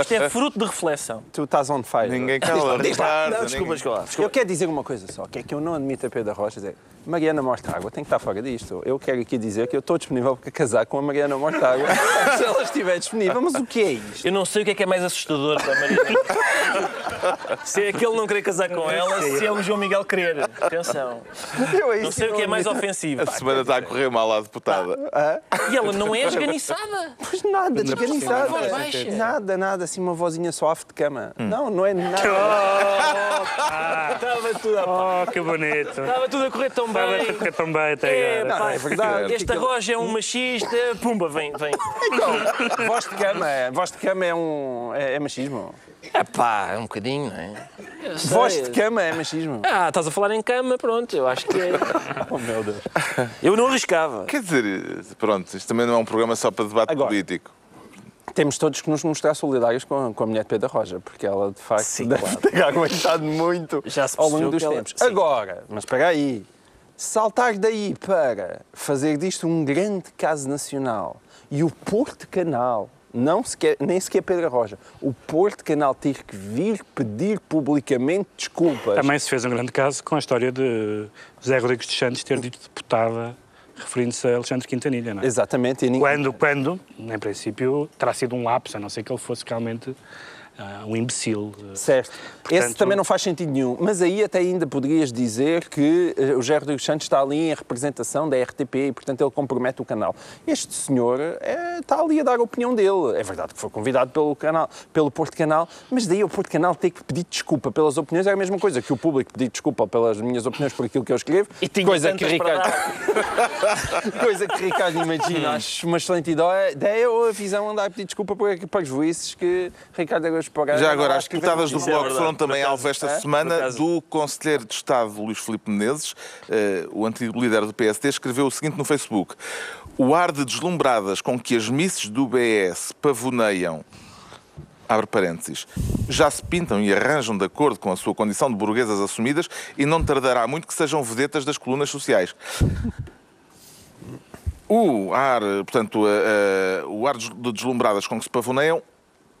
Speaker 4: Isto é fruto de reflexão.
Speaker 3: Tu estás on fire.
Speaker 1: Ninguém cala,
Speaker 4: Diz lá.
Speaker 1: Ricardo.
Speaker 4: Não, desculpa,
Speaker 1: ninguém-
Speaker 4: desculpa.
Speaker 3: Eu
Speaker 4: desculpa.
Speaker 3: quero dizer uma coisa só, que é que eu não admito a Pedro Rocha dizer Mariana Mortágua tem que estar fora disto. Eu quero aqui dizer que eu estou disponível para casar com a Mariana Mortágua se ela estiver disponível. Mas o que é isto?
Speaker 4: Eu não sei o que é que é mais assustador para a Mariana. se é aquele não querer casar com ela, se é o João Miguel querer. Atenção.
Speaker 3: Eu é
Speaker 4: Não sei o que é mais ofensivo.
Speaker 1: A semana está a correr mal à deputada.
Speaker 4: E ela não é esganiçada.
Speaker 3: Mas nada, desganiçada.
Speaker 4: voz baixa.
Speaker 3: Nada, nada, assim uma vozinha suave de cama. Não, não é nada.
Speaker 4: Estava tudo a,
Speaker 2: Oh, que bonito.
Speaker 4: estava tudo a correr tão
Speaker 2: Estava a
Speaker 4: bem.
Speaker 2: correr tão bem até
Speaker 4: É,
Speaker 2: agora.
Speaker 4: pá,
Speaker 3: é verdade.
Speaker 4: Esta Roja é um machista. Pumba, vem, vem.
Speaker 3: Então, voz de cama, é- voz de cama é um é, é machismo.
Speaker 4: É pá, é um bocadinho, não é?
Speaker 3: Voz de cama é machismo.
Speaker 4: Ah, estás a falar em cama, pronto, eu acho que é.
Speaker 3: Oh meu Deus.
Speaker 4: Eu não arriscava.
Speaker 1: Quer dizer, pronto, isto também não é um programa só para debate
Speaker 3: Agora.
Speaker 1: político.
Speaker 3: Temos todos que nos mostrar solidários com, com a mulher de Pedro Roja, porque ela de facto
Speaker 4: Sim,
Speaker 3: deve
Speaker 4: claro.
Speaker 3: ter aguentado muito
Speaker 4: Já se
Speaker 3: ao longo dos
Speaker 4: ela-
Speaker 3: tempos.
Speaker 4: sim.
Speaker 3: Agora, mas espera aí, saltar daí para fazer disto um grande caso nacional e o Porto Canal, não sequer, nem sequer Pedro Roja, o Porto Canal ter que vir pedir publicamente desculpas.
Speaker 2: Também se fez um grande caso com a história de José Rodrigues dos Santos ter dito deputada referindo-se a Alexandre Quintanilha, não é?
Speaker 3: Exatamente. Ninguém-
Speaker 2: Quando, quando, em princípio, terá sido um lapso, a não ser que ele fosse realmente ah, um imbecil.
Speaker 3: Certo. Esse
Speaker 2: Portanto-
Speaker 3: também não faz sentido nenhum. Mas aí até ainda poderias dizer que eh, o José Rodrigues Santos está ali em representação da RTP e, portanto, ele compromete o canal. Este senhor eh, está ali a dar a opinião dele. É verdade que foi convidado pelo, canal, pelo Porto Canal, mas daí o Porto Canal ter que pedir desculpa pelas opiniões é a mesma coisa que o público pedir desculpa pelas minhas opiniões por aquilo que eu escrevo.
Speaker 4: E tinha
Speaker 3: coisa que Ricardo, coisa que Ricardo imagina, acho uma excelente ideia, ou a visão andar a pedir desculpa por, para os juízes que Ricardo
Speaker 1: Já agora, as deputadas do
Speaker 3: notícias.
Speaker 1: Bloco
Speaker 4: verdade.
Speaker 1: foram também alvo esta
Speaker 3: é?
Speaker 1: semana do Conselheiro de Estado Luís Filipe Menezes. Eh, o antigo líder do PSD escreveu o seguinte no Facebook. O ar de deslumbradas com que as misses do BS pavoneiam abre parênteses, já se pintam e arranjam de acordo com a sua condição de burguesas assumidas e não tardará muito que sejam vedetas das colunas sociais. O ar, portanto, eh, eh, o ar de deslumbradas com que se pavoneiam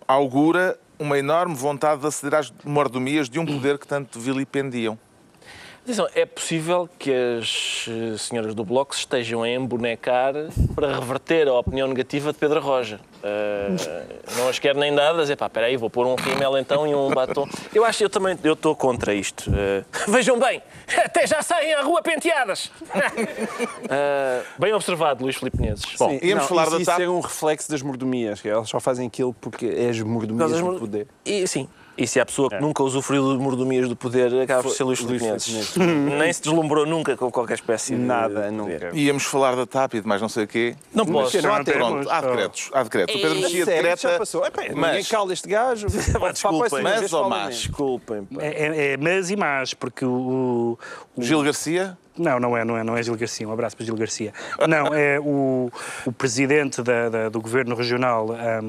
Speaker 1: augura uma enorme vontade de aceder às mordomias de um poder que tanto vilipendiam.
Speaker 4: Atenção, é possível que as eh, senhoras do Bloco estejam a embonecar para reverter a opinião negativa de Pedro Roja. Eh, não as quero nem dadas. É pá, espera aí, vou pôr um rímel então e um batom. Eu acho que eu também eu estou contra isto. Eh, vejam bem, até já saem à rua penteadas. Eh, bem observado, Luís Filipe Menezes.
Speaker 1: Bom,
Speaker 3: Sim,
Speaker 1: íamos
Speaker 3: não,
Speaker 1: falar
Speaker 3: isso,
Speaker 1: da
Speaker 3: isso
Speaker 1: TAP.
Speaker 3: é um reflexo das mordomias. que Elas só fazem aquilo porque é as mordomias do poder.
Speaker 4: E sim. E se há pessoa que nunca usufruiu de mordomias do poder, acaba por ser Luís Filipe Nem se deslumbrou nunca com qualquer espécie de
Speaker 3: Nada,
Speaker 4: de poder.
Speaker 3: nunca.
Speaker 1: Íamos falar da TAP e de mais não sei o quê.
Speaker 4: Não
Speaker 3: Mas
Speaker 4: posso.
Speaker 3: não há
Speaker 2: Não
Speaker 3: tempo.
Speaker 1: Pronto, há decretos. Há decretos. O Pedro Mexia decreta.
Speaker 3: já passou. Epá, ninguém
Speaker 1: mas-
Speaker 3: cala este gajo.
Speaker 4: Pá, desculpem.
Speaker 1: Mas ou mais?
Speaker 4: Desculpem.
Speaker 2: É, é, é mas e mais, porque o, o-
Speaker 1: Gil Garcia,
Speaker 2: Não, não é, não é, não é Gil Garcia. Um abraço para Gil Garcia. Não, é o, o presidente da- da- do governo regional ah,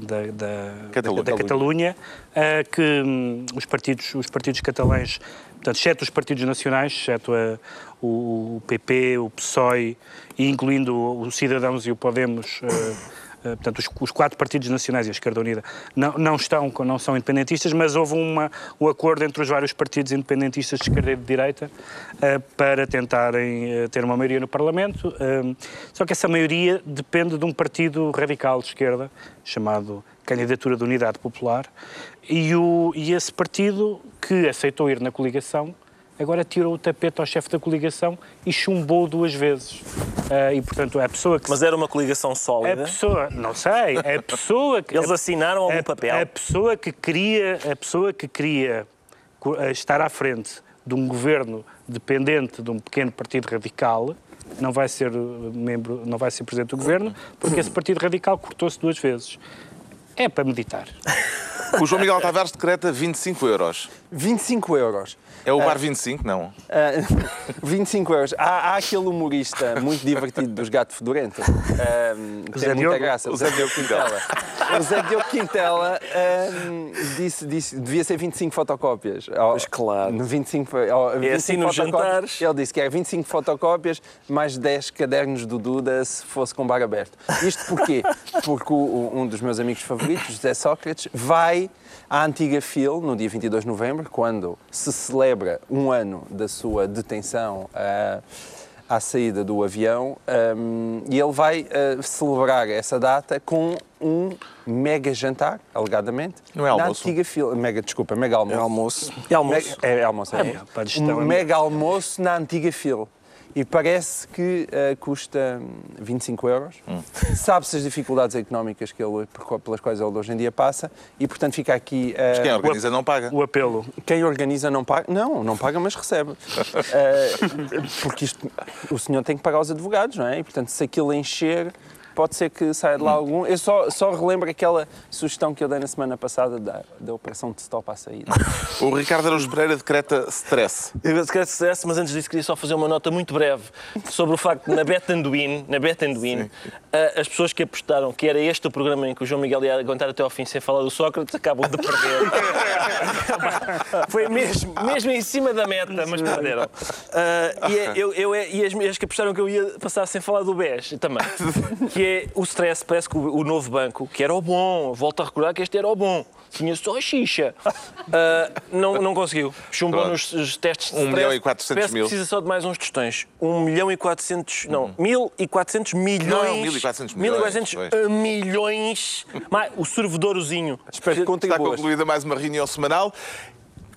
Speaker 2: da, da,
Speaker 1: Catalunha.
Speaker 2: da Catalunha, ah, que hum, os partidos, os partidos catalães, portanto, exceto os partidos nacionais, exceto a- o, o PP, o PSOE, e incluindo o, Cidadãos e o Podemos, ah, portanto, os, os quatro partidos nacionais e a Esquerda Unida não, não estão, não são independentistas, mas houve uma, um acordo entre os vários partidos independentistas de esquerda e de direita ah, para tentarem ah, ter uma maioria no Parlamento. só que essa maioria depende de um partido radical de esquerda, chamado Candidatura de Unidade Popular, e, o, e esse partido que aceitou ir na coligação agora tirou o tapete ao chefe da coligação e chumbou duas vezes. Ah, e, portanto, a pessoa que
Speaker 4: Mas era uma coligação
Speaker 2: a
Speaker 4: sólida.
Speaker 2: pessoa, não sei, a pessoa que
Speaker 4: Eles assinaram algum
Speaker 2: a,
Speaker 4: papel?
Speaker 2: A pessoa que queria, a pessoa que queria eh, estar à frente de um governo dependente de um pequeno partido radical não vai ser eh, membro, não vai ser presidente do governo, porque esse partido radical cortou-se duas vezes. É para meditar.
Speaker 1: o João Miguel Tavares decreta 25 euros.
Speaker 3: 25 euros.
Speaker 1: É o Bar 25, não?
Speaker 3: Ah, 25 euros. Há, há aquele humorista muito divertido dos Gato Fedorento. ah, que
Speaker 2: Zé
Speaker 3: tem muita
Speaker 2: Diogo?
Speaker 3: graça. O Zé Diogo Quintela. O Zé Diogo Quintela ah, disse, disse devia ser 25 fotocópias.
Speaker 4: Pois claro.
Speaker 3: No 25, ó, 25
Speaker 4: assim nos jantares.
Speaker 3: Ele disse que era 25 fotocópias mais 10 cadernos do Duda se fosse com bar aberto. Isto porquê? Porque o- um dos meus amigos favoritos, José Sócrates, vai à antiga FIL no dia 22 de novembro, quando se celebra um ano da sua detenção ah, à saída do avião, ahm, e ele vai ah, celebrar essa data com um mega jantar, alegadamente,
Speaker 1: Não é
Speaker 3: na
Speaker 1: almoço?
Speaker 3: antiga FIL. Mega, desculpa, mega
Speaker 4: É
Speaker 3: almoço.
Speaker 4: almoço. É almoço.
Speaker 3: Mega- é, almoço, é.
Speaker 2: É, pá, gestão
Speaker 3: um
Speaker 2: é-
Speaker 3: mega almoço na antiga fila. E parece que eh, custa hum, 25 euros.
Speaker 1: Hum.
Speaker 3: Sabe-se as dificuldades económicas que ele, pelas quais ele hoje em dia passa. E, portanto, fica aqui... eh,
Speaker 1: Mas quem organiza não paga.
Speaker 2: O apelo.
Speaker 3: quem organiza não paga. Não, não paga, mas recebe. Eh, porque isto, o senhor tem que pagar os advogados, não é? E, portanto, se aquilo encher, pode ser que saia de lá algum. Eu só, só relembro aquela sugestão que eu dei na semana passada da, da operação de stop à saída.
Speaker 1: O Ricardo Araújo Pereira decreta stress.
Speaker 4: Eu calhar sucesso, mas antes disso queria só fazer uma nota muito breve sobre o facto de na Bet Anduin, na Bet Anduin, as pessoas que apostaram que era este o programa em que o João Miguel ia aguentar até ao fim sem falar do Sócrates acabam de perder. Foi mesmo, mesmo em cima da meta, mas perderam. Ah, e, eu, eu, é- e as, as que apostaram que eu ia passar sem falar do BES também. Que é o stress, parece que o, o novo banco, que era o bom, volto a recordar que este era o bom. Tinha só a xixa. Ah, não, não conseguiu. Chumbou
Speaker 1: Pronto.
Speaker 4: nos os testes de
Speaker 1: Um
Speaker 4: stress.
Speaker 1: milhão e quatrocentos
Speaker 4: Parece que
Speaker 1: mil.
Speaker 4: precisa só de mais uns tostões. 1 milhão e 400. Não, 1.400 milhões.
Speaker 1: Não, 1.400 milhões,
Speaker 4: 1.400
Speaker 1: pois.
Speaker 4: milhões. Mais, o servidorozinho.
Speaker 3: Espero que
Speaker 1: Está concluída mais uma reunião semanal.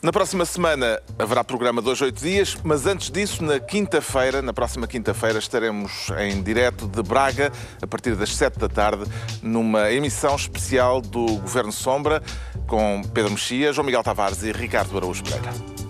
Speaker 1: Na próxima semana haverá programa hoje, oito dias, mas antes disso, na quinta-feira, na próxima quinta-feira, estaremos em direto de Braga, a partir das sete da tarde, numa emissão especial do Governo Sombra, com Pedro Mexia, João Miguel Tavares e Ricardo Araújo Pereira.